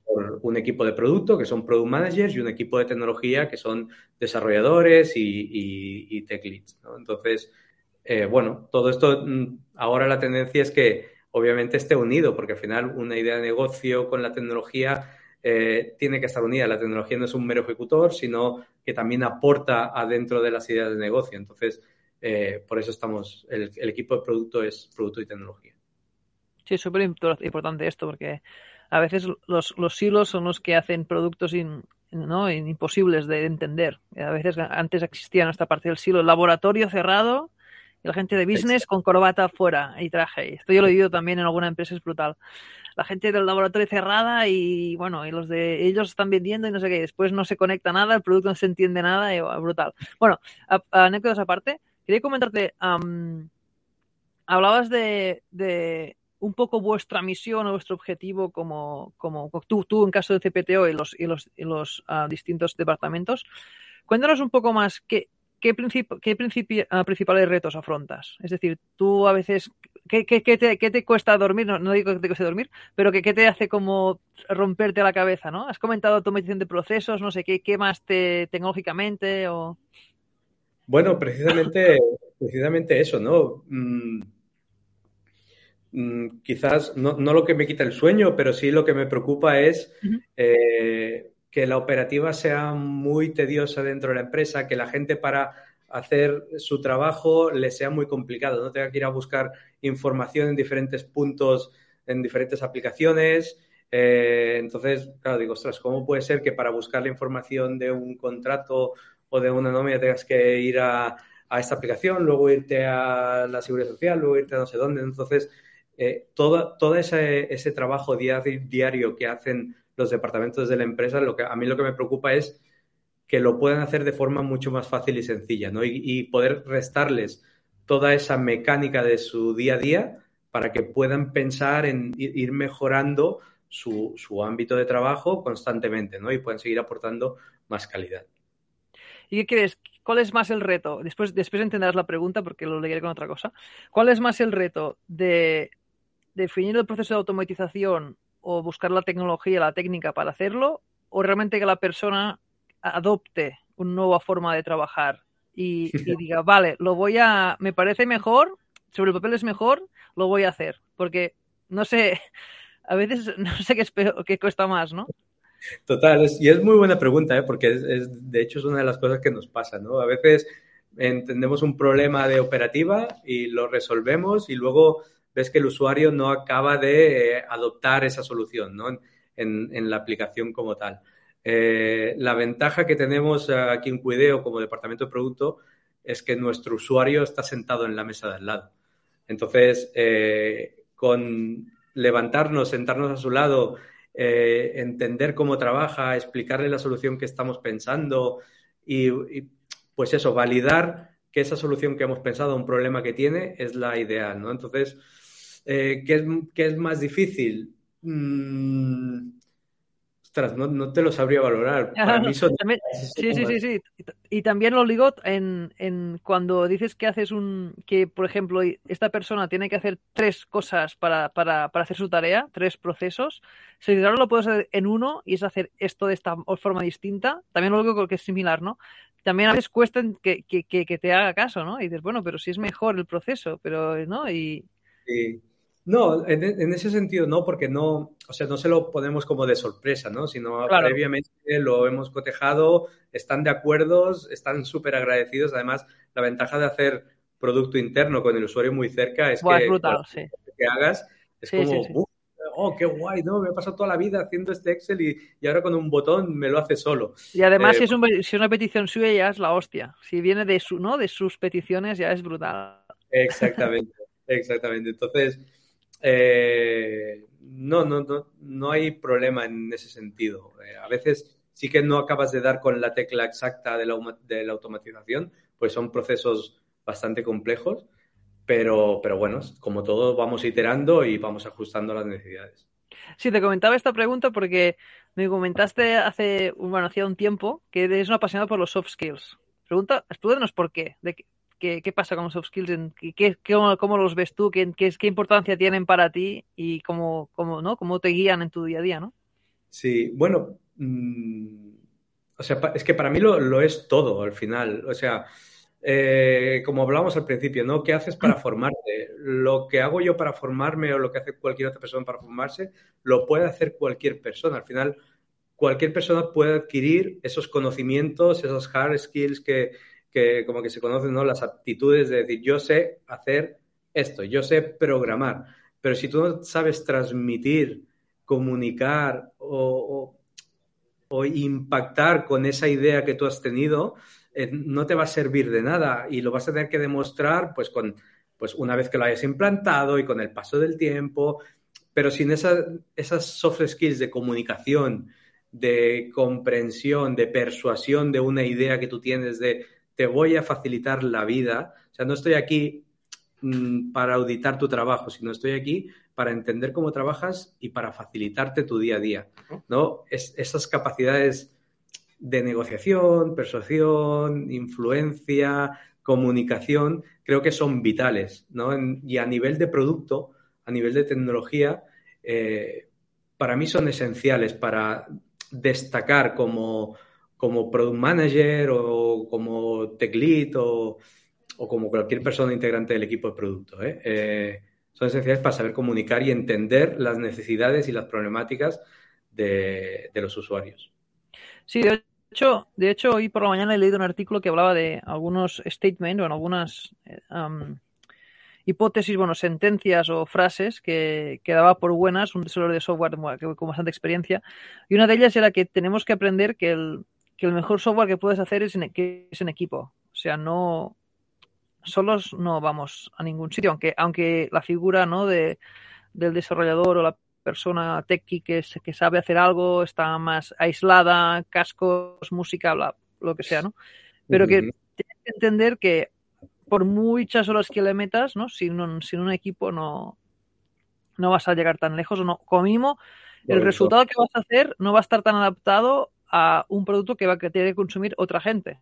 por un equipo de producto, que son product managers, y un equipo de tecnología, que son desarrolladores y, tech leads. Entonces, eh, bueno, todo esto, mm, ahora la tendencia es que obviamente esté unido, porque al final una idea de negocio con la tecnología eh, tiene que estar unida. La tecnología no es un mero ejecutor, sino que también aporta adentro de las ideas de negocio. Entonces, eh, por eso estamos, el, el, equipo de producto es producto y tecnología. Sí, súper importante esto, porque a veces los, los silos son los que hacen productos ¿no? imposibles de entender. A veces antes existía esta parte del silo, el laboratorio cerrado y la gente de business con corbata fuera y traje. Esto yo lo he vivido también en alguna empresa, es brutal. La gente del laboratorio cerrada y bueno, y los de ellos están vendiendo y no sé qué, después no se conecta nada, el producto no se entiende nada, y, brutal. Bueno, anécdotas aparte, quería comentarte, hablabas de un poco vuestra misión o vuestro objetivo como, como tú, tú en caso de CPTO y los, y los, ah, distintos departamentos. Cuéntanos un poco más qué, qué, qué ah, principales retos afrontas. Es decir, tú a veces, ¿qué, qué, te, qué te, cuesta dormir? No, digo que te cueste dormir, pero ¿qué, te hace como romperte la cabeza? ¿no? Has comentado automatización de procesos, no sé, ¿qué, qué más te tecnológicamente o...? Bueno, precisamente, precisamente eso, ¿no? Mm, Mm, quizás no, lo que me quita el sueño, pero sí lo que me preocupa es eh, que la operativa sea muy tediosa dentro de la empresa, que la gente para hacer su trabajo le sea muy complicado, no tenga que ir a buscar información en diferentes puntos, en diferentes aplicaciones. Eh, entonces, claro, digo, ostras, ¿cómo puede ser que para buscar la información de un contrato o de una nómina tengas que ir a, a esta aplicación, luego irte a la seguridad social, luego irte a no sé dónde? Entonces, eh, todo, ese, ese, trabajo diario que hacen los departamentos de la empresa, lo que, a mí lo que me preocupa es que lo puedan hacer de forma mucho más fácil y sencilla, ¿no? Y, poder restarles toda esa mecánica de su día a día para que puedan pensar en ir mejorando su, su ámbito de trabajo constantemente, ¿no? Y puedan seguir aportando más calidad. ¿Y qué crees? ¿Cuál es más el reto? Después, después entenderás la pregunta porque lo leeré con otra cosa. ¿Cuál es más el reto de definir el proceso de automatización o buscar la tecnología, la técnica para hacerlo, o realmente que la persona adopte una nueva forma de trabajar y, diga, vale, lo voy a, me parece mejor, sobre el papel es mejor, lo voy a hacer, porque no sé, a veces no sé qué, es qué cuesta más, ¿no? Total, y es muy buena pregunta, ¿eh? porque es, de hecho es una de las cosas que nos pasa, ¿no? A veces entendemos un problema de operativa y lo resolvemos y luego ves que el usuario no acaba de eh, adoptar esa solución ¿no? en, la aplicación como tal. Eh, la ventaja que tenemos aquí en Cuideo como departamento de producto es que nuestro usuario está sentado en la mesa de al lado. Entonces, eh, con levantarnos, sentarnos a su lado, entender cómo trabaja, explicarle la solución que estamos pensando y, pues eso, validar que esa solución que hemos pensado, un problema que tiene, es la ideal, ¿no? Entonces, eh, ¿qué, es, más difícil? Mm, ostras, no, te lo sabría valorar. Para mí son... sí, sí, sí, sí. Y también lo digo en, en, cuando dices que haces un, que por ejemplo esta persona tiene que hacer tres cosas para, para, para hacer su tarea, tres procesos, si ahora lo puedes hacer en uno y es hacer esto de esta forma distinta, también lo digo que es similar, ¿no? También a veces cuesta que, que, que, te haga caso, ¿no? Y dices, bueno, pero si es mejor el proceso, pero, ¿no? Y... Sí. No, en, ese sentido no, porque no, o sea, no se lo ponemos como de sorpresa, ¿no? Sino previamente lo hemos cotejado, están de acuerdo, están súper agradecidos. Además, la ventaja de hacer producto interno con el usuario muy cerca es que, brutal, sí. que hagas es como, oh, qué guay, ¿no? Me he pasado toda la vida haciendo este Excel y, ahora con un botón me lo hace solo. Y además, eh, si, es una petición suya, ya es la hostia. Si viene de, su, ¿no? de sus peticiones, ya es brutal. Exactamente, exactamente. Entonces, eh, no, no, no, no hay problema en ese sentido. Eh, a veces sí que no acabas de dar con la tecla exacta de la, automatización, pues son procesos bastante complejos pero, pero bueno, como todo, vamos iterando y vamos ajustando las necesidades. Sí, te comentaba esta pregunta porque me comentaste hace, bueno, hacía un tiempo que eres un apasionado por los soft skills. Pregunta, explícanos por qué. Qué, pasa con los soft skills? Qué, cómo, los ves tú? ¿Qué, qué, importancia tienen para ti? Y cómo, cómo, ¿no? cómo te guían en tu día a día, ¿no? Sí, bueno, mm, o sea, es que para mí lo, lo es todo al final. O sea, eh, como hablábamos al principio, ¿no? ¿Qué haces para formarte? Lo que hago yo para formarme o lo que hace cualquier otra persona para formarse, lo puede hacer cualquier persona. Al final, cualquier persona puede adquirir esos conocimientos, esos hard skills que, como que se conocen, ¿no? Las aptitudes de decir, yo sé hacer esto, yo sé programar, pero si tú no sabes transmitir, comunicar o impactar con esa idea que tú has tenido, eh, no te va a servir de nada y lo vas a tener que demostrar pues con pues una vez que lo hayas implantado y con el paso del tiempo, pero sin esas soft skills de comunicación, de comprensión, de persuasión de una idea que tú tienes de te voy a facilitar la vida, o sea, no estoy aquí mm, para auditar tu trabajo, sino estoy aquí para entender cómo trabajas y para facilitarte tu día a día, ¿no? esas capacidades de negociación, persuasión, influencia, comunicación, creo que son vitales, ¿no? y a nivel de producto, a nivel de tecnología, eh, para mí son esenciales para destacar como, como product manager o como tech lead o, como cualquier persona integrante del equipo de producto. ¿eh? Eh, son esenciales para saber comunicar y entender las necesidades y las problemáticas de los usuarios. Sí, de hecho, de hecho, hoy por la mañana he leído un artículo que hablaba de algunos statements, o algunas eh, hipótesis, bueno, sentencias o frases que, que, daba por buenas un desarrollador de software con bastante experiencia. Y una de ellas era que tenemos que aprender que el, que el mejor software que puedes hacer es en, que es en equipo. O sea, no solos no vamos a ningún sitio, aunque, aunque la figura ¿no? de, del desarrollador o la persona techie que, que sabe hacer algo, está más aislada, cascos, música, bla, lo que sea, ¿no? Pero que tienes que entender que por muchas horas que le metas, ¿no? Sin un, sin un equipo no, no vas a llegar tan lejos o no. Como mínimo, el resultado que vas a hacer no va a estar tan adaptado a un producto que va a tener que consumir otra gente.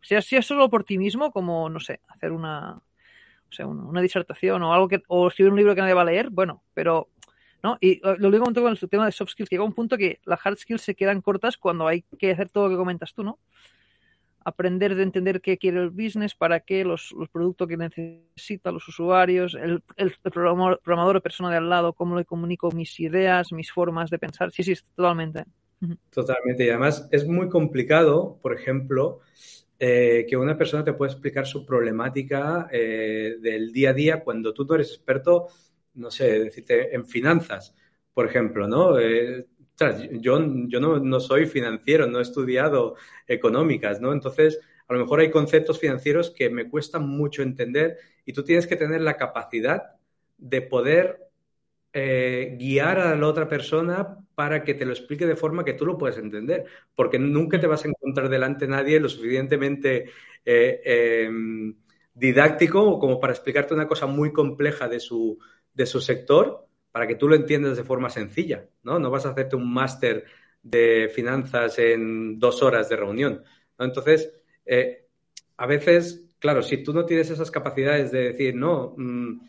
Si, es solo por ti mismo, como, no sé, hacer una, o sea, una, disertación o algo que, o escribir un libro que nadie va a leer, bueno, pero ¿no? Y lo digo con el tema de soft skills, llega un punto que las hard skills se quedan cortas cuando hay que hacer todo lo que comentas tú, ¿no? Aprender de entender qué quiere el business, para qué, los, los productos que necesitan los usuarios, el, el, programador, o persona de al lado, cómo le comunico mis ideas, mis formas de pensar. Sí, sí, totalmente. Totalmente. Y además es muy complicado, por ejemplo, eh, que una persona te pueda explicar su problemática eh, del día a día cuando tú no eres experto no sé, decirte, en finanzas, por ejemplo, ¿no? Eh, yo, yo no, soy financiero, no he estudiado económicas, ¿no? Entonces, a lo mejor hay conceptos financieros que me cuestan mucho entender y tú tienes que tener la capacidad de poder eh, guiar a la otra persona para que te lo explique de forma que tú lo puedas entender, porque nunca te vas a encontrar delante nadie lo suficientemente eh, em, didáctico como para explicarte una cosa muy compleja de su, de su sector para que tú lo entiendas de forma sencilla, ¿no? No vas a hacerte un máster de finanzas en dos horas de reunión, Entonces, eh, a veces, claro, si tú no tienes esas capacidades de decir, no, mm,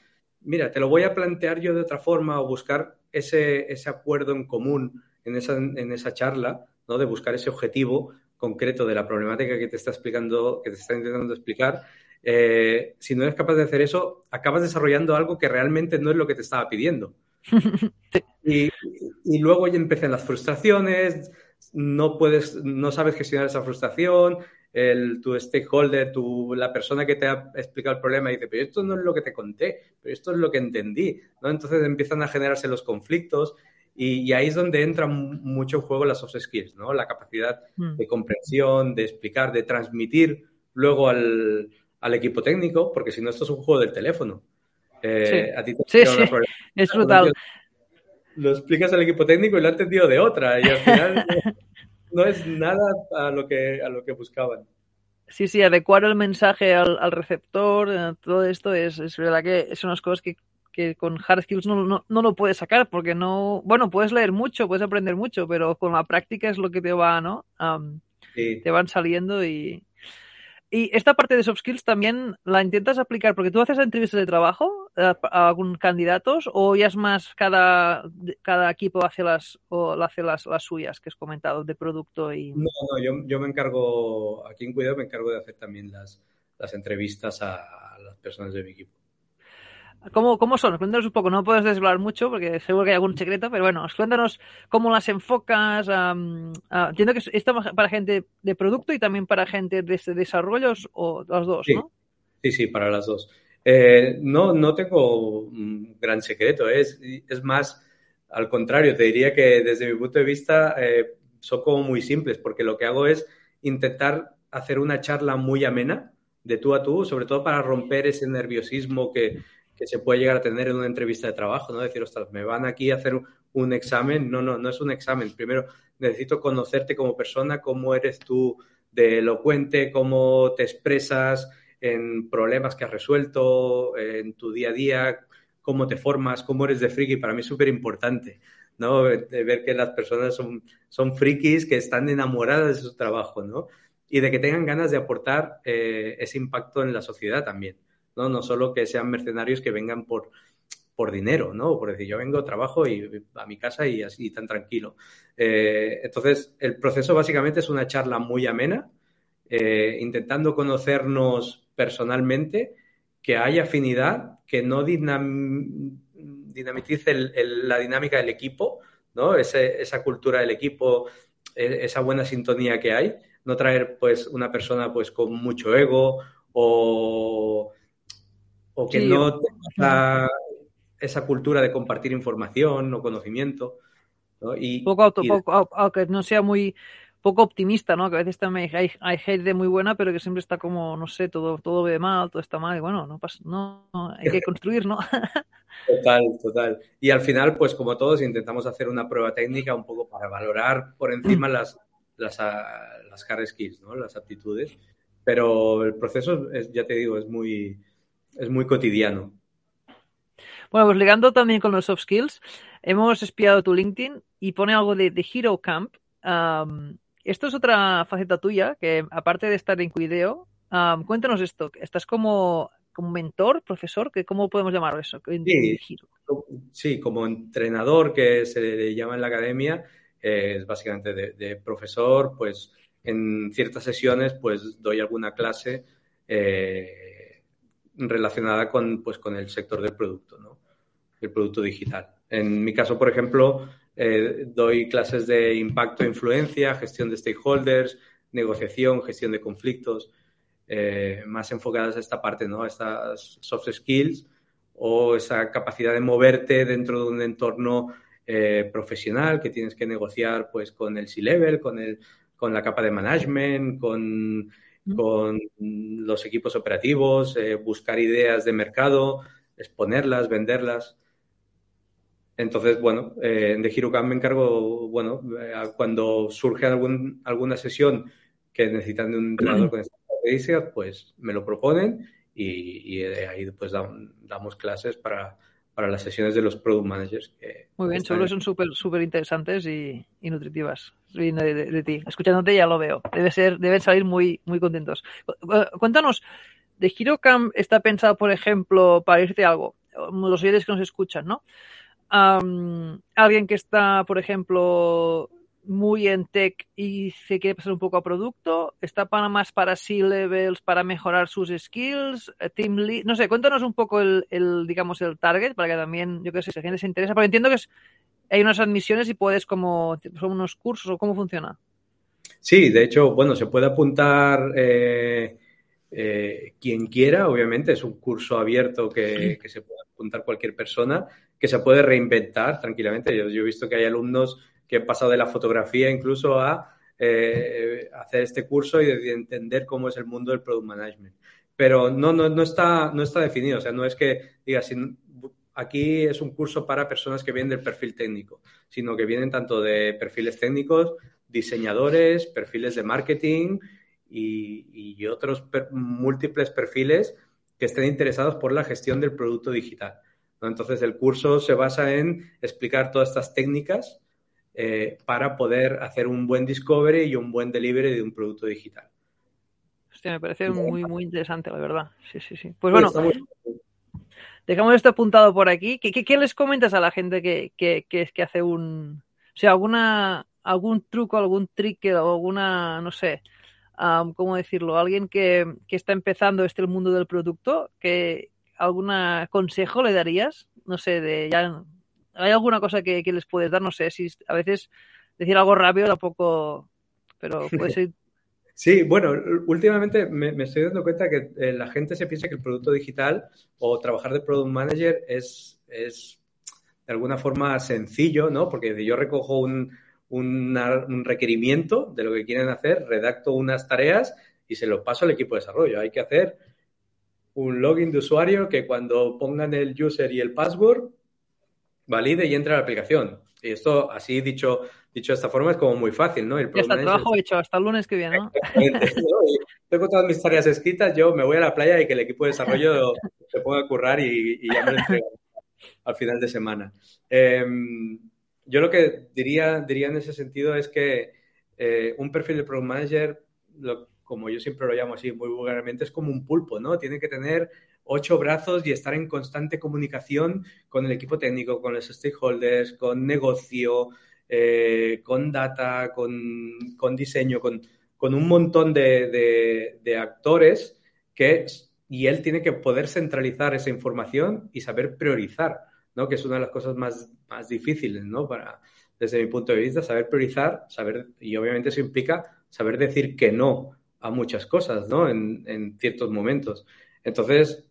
mira, te lo voy a plantear yo de otra forma o buscar ese, ese acuerdo en común en esa, en esa charla, ¿no? De buscar ese objetivo concreto de la problemática que te está explicando, que te está intentando explicar, eh, si no eres capaz de hacer eso, acabas desarrollando algo que realmente no es lo que te estaba pidiendo. y, luego ya empiezan las frustraciones, no puedes, no sabes gestionar esa frustración, el, tu stakeholder, tu, la persona que te ha explicado el problema dice, pero esto no es lo que te conté, pero esto es lo que entendí, ¿no? Entonces empiezan a generarse los conflictos y, ahí es donde entra mucho en juego las soft skills, ¿no? La capacidad mm. de comprensión, de explicar, de transmitir luego al, al equipo técnico, porque si no, esto es un juego del teléfono. Eh, a ti te sí, sí. es brutal. Lo explicas al equipo técnico y lo ha entendido de otra, y al final no, es nada a lo que, a lo que buscaban. Sí, sí, adecuar el mensaje al, al receptor, eh, todo esto es, es verdad que son unas cosas que que con hard skills no, no, no, lo puedes sacar porque no, bueno, puedes leer mucho, puedes aprender mucho, pero con la práctica es lo que te va, ¿no? Te van saliendo y... Y esta parte de soft skills también la intentas aplicar porque tú haces entrevistas de trabajo a, algún candidatos o ya es más cada, cada equipo hace las o hace las, las suyas que has comentado de producto y no no yo, yo me encargo aquí en cuidado me encargo de hacer también las, las entrevistas a las personas de mi equipo ¿Cómo, ¿Cómo son? Cuéntanos un poco, no puedes desvelar mucho porque seguro que hay algún secreto, pero bueno, cuéntanos cómo las enfocas. entiendo que esto para gente de producto y también para gente de desarrollos o los dos, ¿no? Sí, sí, para las dos. Eh, no, no tengo un gran secreto, ¿eh? es, es más, al contrario, te diría que desde mi punto de vista eh, son como muy simples, porque lo que hago es intentar hacer una charla muy amena de tú a tú, sobre todo para romper ese nerviosismo que, que se puede llegar a tener en una entrevista de trabajo, ¿no? Decir, ostras, me van aquí a hacer un, examen. No, no, no es un examen. Primero necesito conocerte como persona, cómo eres tú de elocuente, cómo te expresas en problemas que has resuelto, en tu día a día, cómo te formas, cómo eres de friki. Para mí es súper importante, ¿no? De ver que las personas son, son frikis que están enamoradas de su trabajo, ¿no? Y de que tengan ganas de aportar eh, ese impacto en la sociedad también. ¿No? No solo que sean mercenarios que vengan por, por dinero, ¿no? Por decir, yo vengo, trabajo y a mi casa y así tan tranquilo. Eh, entonces, el proceso básicamente es una charla muy amena, eh, intentando conocernos personalmente, que haya afinidad, que no dinamitice la dinámica del equipo, ¿no? esa cultura del equipo, e, esa buena sintonía que hay, no traer pues una persona pues con mucho ego o o que no tenga esa cultura de compartir información o conocimiento. Y, poco, auto, poco, aunque no sea muy poco optimista, ¿no? Que a veces también hay, hay gente muy buena, pero que siempre está como, no sé, todo, todo ve mal, todo está mal, y bueno, no pasa, no, hay que construir, ¿no? total, total. Y al final, pues como todos, intentamos hacer una prueba técnica un poco para valorar por encima las, las, las skills, ¿no? Las aptitudes. Pero el proceso, es, ya te digo, es muy, es muy cotidiano. Bueno, pues ligando también con los soft skills, hemos espiado tu LinkedIn y pone algo de, Hero Camp. esto es otra faceta tuya, que aparte de estar en Cuideo, cuéntanos esto. ¿Estás como, como mentor, profesor? ¿Cómo podemos llamarlo eso? Sí, como entrenador que se le llama en la academia, es básicamente de, profesor, pues en ciertas sesiones pues doy alguna clase. Eh, relacionada con, pues, con el sector del producto, el producto digital. En mi caso, por ejemplo, eh, doy clases de impacto e influencia, gestión de stakeholders, negociación, gestión de conflictos, eh, más enfocadas a esta parte, ¿no? a estas soft skills o esa capacidad de moverte dentro de un entorno eh, profesional que tienes que negociar pues, con el C-Level, con, con la capa de management, con con los equipos operativos, eh, buscar ideas de mercado, exponerlas, venderlas. Entonces, bueno, eh, de HiroCam me encargo, bueno, eh, cuando surge algún, alguna sesión que necesitan de un entrenador con estas características, pues me lo proponen y, de ahí pues damos clases para, para las sesiones de los product managers. Muy bien, seguro son súper súper interesantes y, nutritivas. De, ti. Escuchándote ya lo veo. Debe ser, deben salir muy, muy contentos. Cuéntanos, de HeroCamp está pensado, por ejemplo, para irte algo, los oyentes que nos escuchan, ¿no? alguien que está, por ejemplo, muy en tech y se quiere pasar un poco a producto? ¿Está para más para C-levels, para mejorar sus skills? Eh, ¿Team lead? No sé, cuéntanos un poco el, digamos, el target para que también, yo qué sé, si la gente se interesa, porque entiendo que hay unas admisiones y puedes como, son unos cursos o cómo funciona. Sí, de hecho, bueno, se puede apuntar eh, eh, quien quiera, obviamente, es un curso abierto que, se puede apuntar cualquier persona, que se puede reinventar tranquilamente. Yo, he visto que hay alumnos que han pasado de la fotografía incluso a hacer este curso y de entender cómo es el mundo del product management. Pero no, no, no, está, no está definido, o sea, no es que digas, aquí es un curso para personas que vienen del perfil técnico, sino que vienen tanto de perfiles técnicos, diseñadores, perfiles de marketing y, otros múltiples perfiles que estén interesados por la gestión del producto digital. Entonces, el curso se basa en explicar todas estas técnicas eh, para poder hacer un buen discovery y un buen delivery de un producto digital. Hostia, me parece muy, muy interesante, la verdad. Sí, sí, sí. Pues bueno, dejamos esto apuntado por aquí. ¿Qué, qué, les comentas a la gente que, que, que, hace un. O sea, alguna, algún truco, algún trick o alguna, no sé, ¿cómo decirlo? Alguien que, que está empezando este el mundo del producto, que algún consejo le darías? No sé, de ya. ¿Hay alguna cosa que, que les puedes dar? No sé, si a veces decir algo rápido tampoco. Pero puede ser Sí, bueno, últimamente me, estoy dando cuenta que eh, la gente se piensa que el producto digital o trabajar de product manager es, es de alguna forma sencillo, ¿no? Porque yo recojo un, un, requerimiento de lo que quieren hacer, redacto unas tareas y se lo paso al equipo de desarrollo. Hay que hacer un login de usuario que cuando pongan el user y el password valide y entre a la aplicación. Y esto, así dicho dicho de esta forma, es como muy fácil, ¿no? El ya está, trabajo hecho, hasta el lunes que viene, ¿no? Tengo todas mis tareas escritas, yo me voy a la playa y que el equipo de desarrollo se ponga a currar y, ya me lo entrego al final de semana. Em, yo lo que diría, diría en ese sentido es que eh, un perfil de Product Manager, como yo siempre lo llamo así muy vulgarmente, es como un pulpo, ¿no? Tiene que tener ocho brazos y estar en constante comunicación con el equipo técnico, con los stakeholders, con negocio, eh, con data, con, diseño, con, un montón de, actores que, y él tiene que poder centralizar esa información y saber priorizar, ¿no? que es una de las cosas más, más difíciles ¿no? para, desde mi punto de vista, saber priorizar, saber, y obviamente eso implica saber decir que no a muchas cosas, ¿no? En, en, ciertos momentos. Entonces,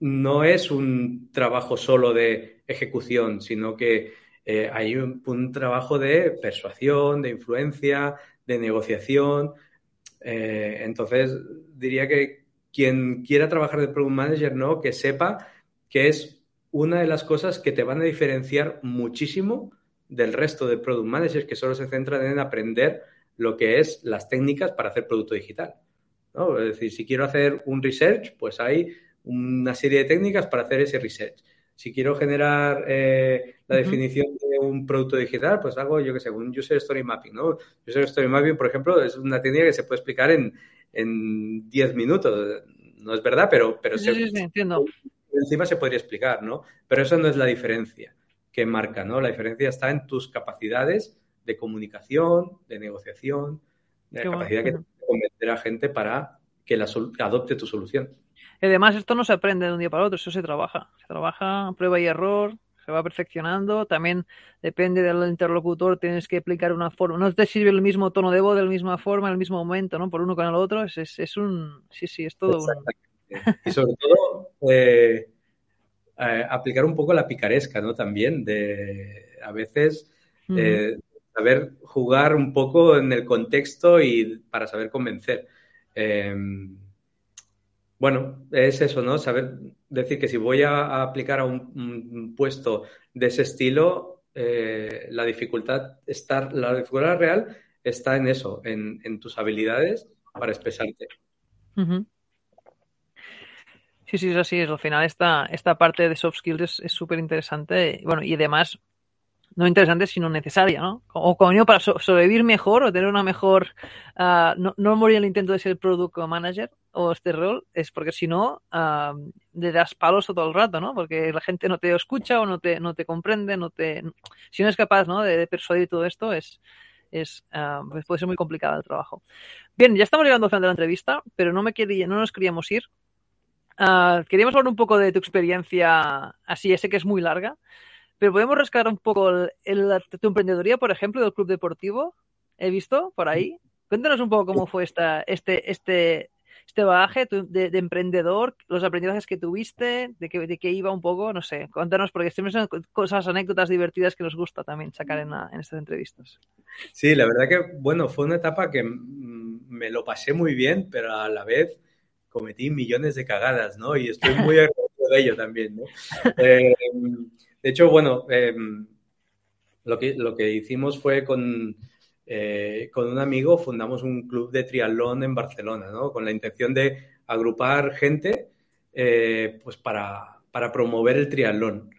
no es un trabajo solo de ejecución, sino que eh, hay un, trabajo de persuasión, de influencia, de negociación. Eh, entonces, diría que quien quiera trabajar de Product Manager, ¿no? Que sepa que es una de las cosas que te van a diferenciar muchísimo del resto de Product Managers que solo se centran en aprender lo que es las técnicas para hacer producto digital. ¿no? Es decir, si quiero hacer un research, pues hay una serie de técnicas para hacer ese research si quiero generar eh, la definición de un producto digital, pues hago, yo qué sé, un User Story Mapping, ¿no? User Story Mapping, por ejemplo, es una técnica que se puede explicar en, en 10 minutos. No es verdad, pero, pero sí, sí, entiendo. encima se podría explicar, ¿no? Pero eso no es la diferencia que marca, ¿no? La diferencia está en tus capacidades de comunicación, de negociación, de la capacidad que te convencer a gente para que la adopte tu solución. Y además, esto no se aprende de un día para otro, eso se trabaja. Se trabaja, prueba y error, se va perfeccionando. También depende del interlocutor, tienes que aplicar una forma. No te sirve el mismo tono de voz de la misma forma, en el mismo momento, ¿no? Por uno con el otro. Es, es, un. Sí, sí, es todo un. Y sobre todo, eh, eh, aplicar un poco la picaresca, ¿no? También, de a veces. Eh, saber jugar un poco en el contexto y para saber convencer. Bueno, es eso, ¿no? Saber decir que si voy a, aplicar a un, puesto de ese estilo, eh, la dificultad está, la dificultad real está en eso, en, tus habilidades para expresarte. Sí, sí, es así. Al final esta, esta parte de soft skills es súper interesante. Bueno, y además no interesante, sino necesaria, ¿no? O como para sobrevivir mejor o tener una mejor, uh, no, no, morir el intento de ser product manager o este rol, es porque si no, uh, le das palos todo el rato, ¿no? Porque la gente no te escucha o no te, no te comprende, no te, si no es capaz, ¿no? De, persuadir todo esto, es, es uh, pues puede ser muy complicado el trabajo. Bien, ya estamos llegando al final de la entrevista, pero no me quería, no nos queríamos ir. queríamos hablar un poco de tu experiencia, así, sé que es muy larga, pero podemos rescatar un poco el, tu emprendedoría, por ejemplo, del club deportivo. He visto por ahí. Cuéntanos un poco cómo fue esta, este, este, este bagaje de, emprendedor, los aprendizajes que tuviste, de qué, de qué iba un poco, no sé, cuéntanos, porque siempre son cosas, anécdotas divertidas que nos gusta también sacar en, en estas entrevistas. Sí, la verdad que, bueno, fue una etapa que me lo pasé muy bien, pero a la vez cometí millones de cagadas, ¿no? Y estoy muy agradecido de ello también, ¿no? Eh, de hecho, bueno, em, lo, que, lo que hicimos fue con, eh, con un amigo fundamos un club de triatlón en Barcelona, ¿no? Con la intención de agrupar gente eh, pues para, para, promover el triatlón,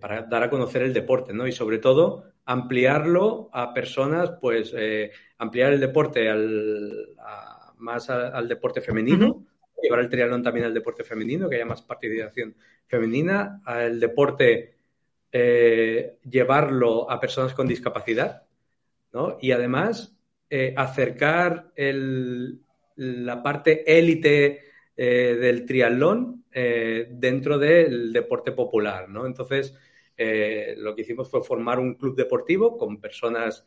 para dar a conocer el deporte, ¿no? Y sobre todo ampliarlo a personas, pues ampliar el deporte al, más al deporte femenino, llevar el triatlón también al deporte femenino, que haya más participación femenina, al deporte eh, llevarlo a personas con discapacidad, Y además eh, acercar la parte élite eh, del triatlón dentro del deporte popular, ¿no? Entonces, lo que hicimos fue formar un club deportivo con personas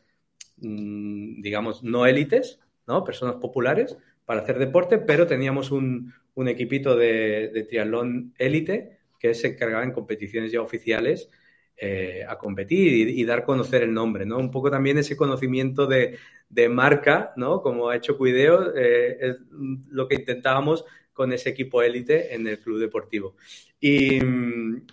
Mm, digamos, no élites, ¿no? Personas populares para hacer deporte, pero teníamos un, equipito de, triatlón élite que se encargaba en competiciones ya oficiales eh, a competir y, dar a conocer el nombre, ¿no? Un poco también ese conocimiento de, marca, ¿no? Como ha hecho Cuideo, eh, es lo que intentábamos con ese equipo élite en el club deportivo. Y,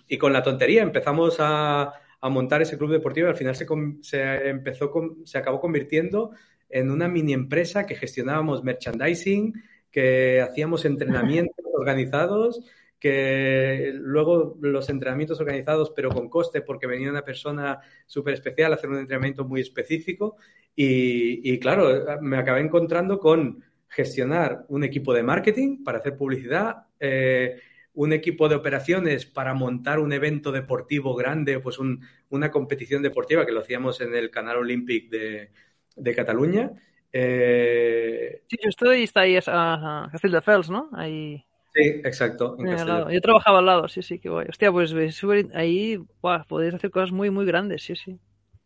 y, con la tontería empezamos a, a montar ese club deportivo y al final se, se empezó se acabó convirtiendo en una mini empresa que gestionábamos merchandising, que hacíamos entrenamientos organizados, que luego los entrenamientos organizados pero con coste porque venía una persona súper especial a hacer un entrenamiento muy específico y, claro, me acabé encontrando con gestionar un equipo de marketing para hacer publicidad, eh, un equipo de operaciones para montar un evento deportivo grande, pues una competición deportiva que lo hacíamos en el Canal Olímpic de, Cataluña. Eh... Sí, yo estoy está ahí a, Castelldefels, ¿no? Ahí... Sí, exacto. yo trabajaba al lado, sí, sí, qué guay. Hostia, pues ahí wow, podéis hacer cosas muy, muy grandes, sí, sí.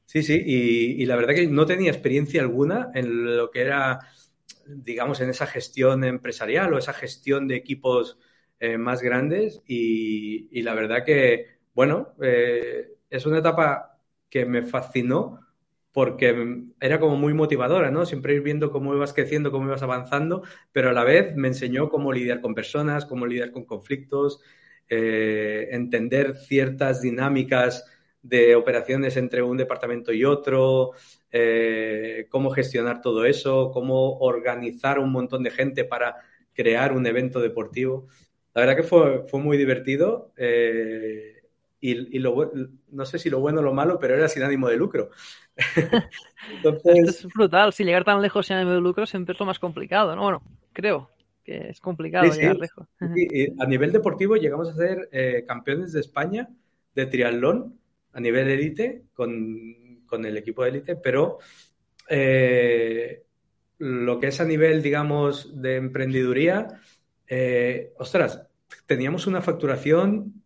Sí, sí, y, y, la verdad que no tenía experiencia alguna en lo que era, digamos, en esa gestión empresarial o esa gestión de equipos eh, más grandes y, la verdad que, bueno, eh, es una etapa que me fascinó porque era como muy motivadora, ¿no? Siempre ir viendo cómo ibas creciendo, cómo ibas avanzando, pero a la vez me enseñó cómo lidiar con personas, cómo lidiar con conflictos, eh, entender ciertas dinámicas de operaciones entre un departamento y otro, cómo gestionar todo eso, cómo organizar un montón de gente para crear un evento deportivo. La verdad que fue, fue muy divertido eh, y, lo, no sé si lo bueno o lo malo, pero era sin ánimo de lucro. Entonces... es brutal, si llegar tan lejos sin ánimo de lucro siempre es lo más complicado, ¿no? Bueno, creo que es complicado llegar lejos. a nivel deportivo llegamos a ser eh, campeones de España de triatlón a nivel élite con, con, el equipo de élite, pero eh, lo que es a nivel, digamos, de emprendeduría, eh, ostras, teníamos una facturación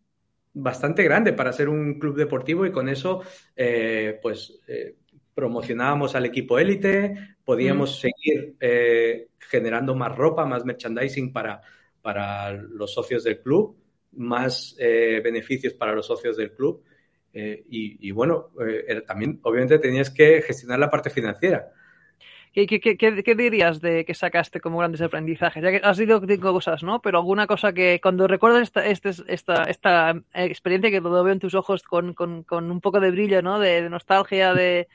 bastante grande para ser un club deportivo y con eso, eh, pues, eh, promocionábamos al equipo élite, podíamos mm. seguir generando más ropa, más merchandising para, para los socios del club, más beneficios para los socios del club. Y, y, bueno, también obviamente tenías que gestionar la parte financiera. ¿Qué, dirías de que sacaste como grandes aprendizajes? Ya que has dicho cinco cosas, ¿no? Pero alguna cosa que cuando recuerdas esta, este, esta, esta, experiencia que todo veo en tus ojos con, un poco de brillo, ¿no? De, nostalgia, de,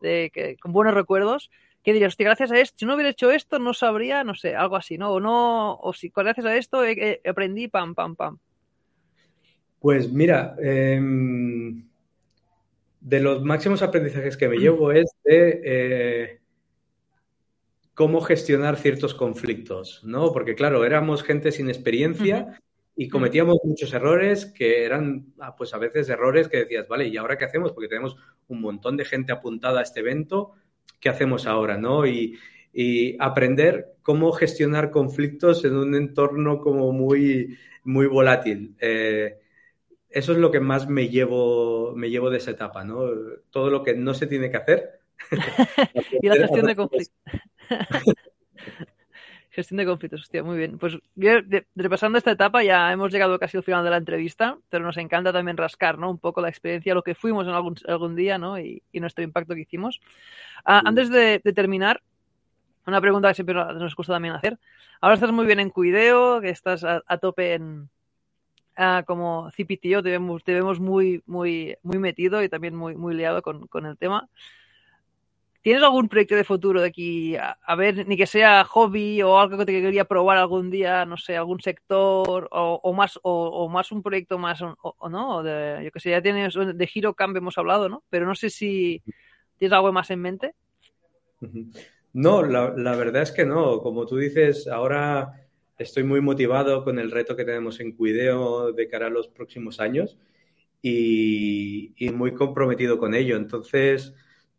que, con buenos recuerdos, ¿qué dirías? Hostia, gracias a esto, si no hubiera hecho esto, no sabría, no sé, algo así, ¿no? O no, o si gracias a esto aprendí, pam, pam, pam. Pues mira, em, de los máximos aprendizajes que me llevo es de eh, cómo gestionar ciertos conflictos, ¿no? Porque claro, éramos gente sin experiencia y cometíamos muchos errores que eran, ah, pues a veces errores que decías, vale, ¿y ahora qué hacemos? Porque tenemos un montón de gente apuntada a este evento, ¿qué hacemos ahora, no? Y, aprender cómo gestionar conflictos en un entorno como muy, muy volátil. Eh, eso es lo que más me llevo, me llevo de esa etapa, ¿no? Todo lo que no se tiene que hacer, y la gestión de conflictos. gestión de conflictos, hostia, muy bien. Pues repasando esta etapa ya hemos llegado casi al final de la entrevista, pero nos encanta también rascar, ¿no? Un poco la experiencia, lo que fuimos en algún, algún día, ¿no? Y, nuestro impacto que hicimos. Ah, antes de, terminar, una pregunta que siempre nos gusta también hacer. Ahora estás muy bien en Cuideo, que estás a, tope en ah, como CPTO, te vemos, te vemos muy, muy, muy metido y también muy, muy liado con, con el tema. ¿Tienes algún proyecto de futuro de aquí? A, ver, ni que sea hobby o algo que te quería probar algún día, no sé, algún sector o, más o, más un proyecto más o, no, yo que sé, ya tienes de giro cambio hemos hablado, ¿no? Pero no sé si tienes algo más en mente. No, la, verdad es que no. Como tú dices, ahora estoy muy motivado con el reto que tenemos en Cuideo de cara a los próximos años y muy comprometido con ello. Entonces,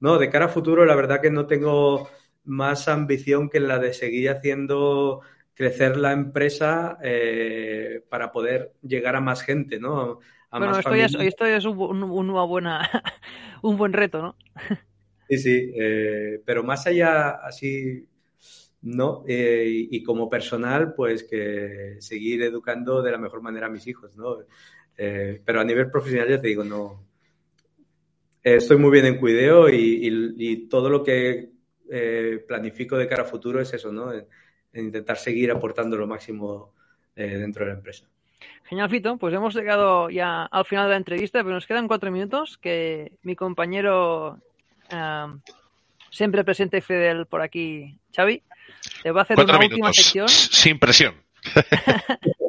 no, de cara a futuro, la verdad que no tengo más ambición que la de seguir haciendo crecer la empresa eh, para poder llegar a más gente, ¿no? bueno, esto ya, es, un, una buena, un buen reto, ¿no? Sí, sí, eh, pero más allá así, ¿no? Eh, y, como personal, pues que seguir educando de la mejor manera a mis hijos, ¿no? pero a nivel profesional ya te digo, no, estoy muy bien en Cuideo y, todo lo que eh, planifico de cara a futuro es eso, ¿no? intentar seguir aportando lo máximo eh, dentro de la empresa. Genial, Fito. Pues hemos llegado ya al final de la entrevista, pero nos quedan cuatro minutos que mi compañero siempre presente y fidel por aquí, Xavi, te va a hacer una última sección. Sin presión.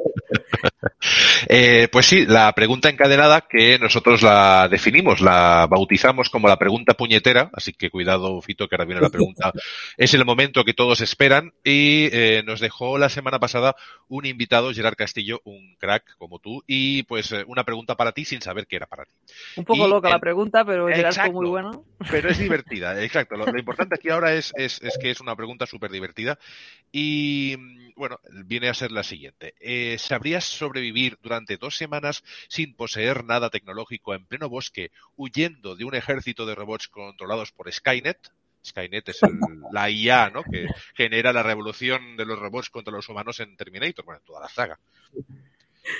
Eh, pues sí, la pregunta encadenada que nosotros la definimos, la bautizamos como la pregunta puñetera, así que cuidado, Fito, que ahora viene la pregunta. es el momento que todos esperan y eh, nos dejó la semana pasada un invitado, Gerard Castillo, un crack como tú, y pues eh, una pregunta para ti sin saber qué era para ti. Un poco loca la pregunta, pero Gerard fue muy bueno. Pero es divertida, exacto. Lo, importante aquí ahora es, es, que es una pregunta súper divertida y bueno, viene a ser la siguiente. ¿Sabrías sobrevivir durante dos semanas sin poseer nada tecnológico en pleno bosque, huyendo de un ejército de robots controlados por Skynet. Skynet es la IA, ¿no? Que genera la revolución de los robots contra los humanos en Terminator, bueno, toda la saga.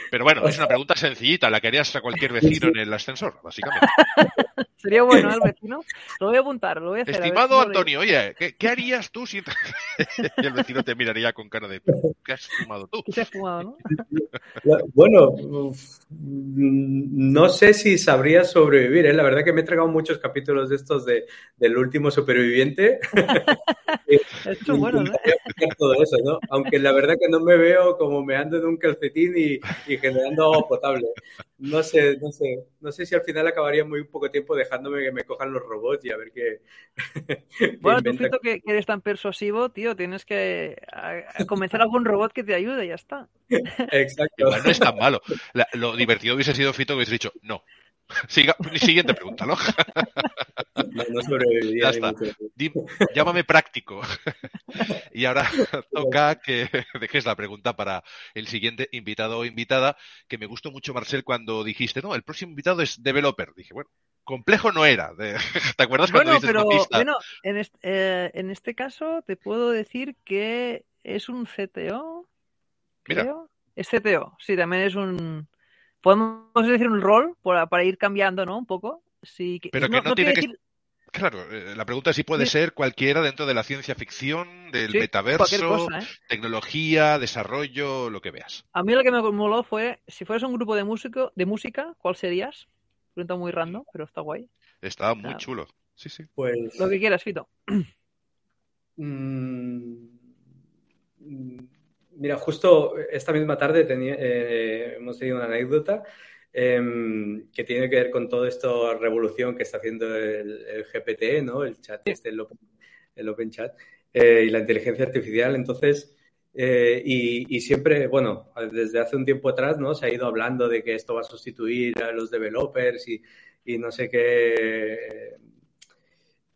Pero bueno, es una pregunta sencillita, la que harías a cualquier vecino en el ascensor, básicamente. Sería bueno, ¿el vecino? Lo voy a apuntar, lo voy a hacer. Estimado Antonio, oye, ¿qué, harías tú si... y el vecino te miraría con cara de... ¿Qué has fumado tú? ¿Qué has fumado, no? bueno, no sé si sabría sobrevivir, ¿eh? La verdad que me he tragado muchos capítulos de estos de, del último superviviente. Esto bueno, ¿no? Todo eso, ¿no? Aunque la verdad que no me veo como me ando en un calcetín y, y generando agua potable. No sé, no sé, no sé si al final acabaría muy poco tiempo dejándome que me cojan los robots y a ver qué. bueno, tú, Fito, que, eres tan persuasivo, tío, tienes que convencer a algún robot que te ayude y ya está. Exacto. no es tan malo. lo divertido hubiese sido, Fito, que hubiese dicho, no, Siga, siguiente pregunta, ¿no? no, sobreviviría. Ya está. llámame práctico. y ahora toca que dejes la pregunta para el siguiente invitado o invitada, que me gustó mucho, Marcel, cuando dijiste, no, el próximo invitado es developer. Dije, bueno, complejo no era. ¿Te acuerdas cuando bueno, pero, Bueno, en este, eh, en este caso te puedo decir que es un CTO. Creo. Es CTO, sí, también es un podemos decir un rol para, ir cambiando, ¿no? Un poco. Sí, Pero que no, tiene que... Claro, eh, la pregunta es si puede ser cualquiera dentro de la ciencia ficción, del metaverso, ¿eh? tecnología, desarrollo, lo que veas. A mí lo que me moló fue, si fueras un grupo de músico, de música, ¿cuál serías? Pregunta muy random, pero está guay. Está muy chulo. Sí, sí. Pues... Lo que quieras, Fito. Mm, Mira, justo esta misma tarde eh, hemos tenido una anécdota em, que tiene que ver con toda esta revolución que está haciendo el, GPT, ¿no? El chat, este, el, open, Chat eh, y la inteligencia artificial. Entonces, eh, y, siempre, bueno, desde hace un tiempo atrás, ¿no? Se ha ido hablando de que esto va a sustituir a los developers y, y no sé qué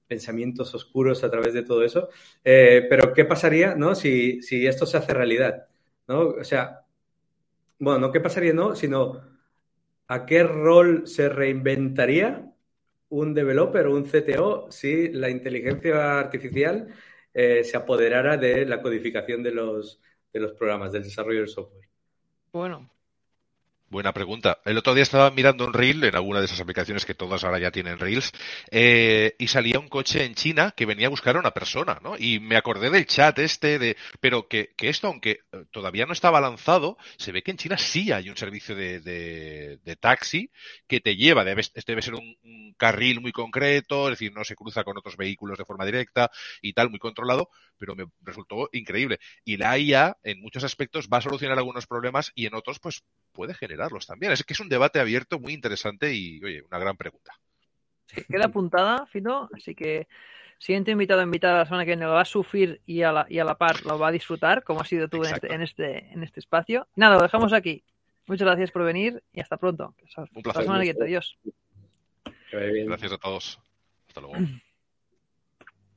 pensamientos oscuros a través de todo eso. Eh, pero, ¿qué pasaría ¿no? si, si esto se hace realidad? ¿no? O sea, bueno, no qué pasaría, no, sino a qué rol se reinventaría un developer o un CTO si la inteligencia artificial eh, se apoderara de la codificación de los, de los programas, del desarrollo del software? Bueno, Buena pregunta. El otro día estaba mirando un reel en alguna de esas aplicaciones que todas ahora ya tienen reels eh, y salía un coche en China que venía a buscar a una persona, ¿no? Y me acordé del chat este de, pero que, que esto, aunque eh, todavía no estaba lanzado, se ve que en China sí hay un servicio de, de, taxi que te lleva, debe, este debe ser un, un, carril muy concreto, es decir, no se cruza con otros vehículos de forma directa y tal, muy controlado, pero me resultó increíble. Y la IA, en muchos aspectos, va a solucionar algunos problemas y en otros, pues puede generarlos también. Es que es un debate abierto muy interesante y, oye, una gran pregunta. Sí, queda apuntada, Fino, así que siguiente invitado a invitar a la semana que viene lo va a sufrir y a la, y a la par lo va a disfrutar, como has sido tú en este, en este, en este espacio. Nada, lo dejamos aquí. Muchas gracias por venir y hasta pronto. Un placer. La semana que viene. Adiós. Gracias a todos. Hasta luego.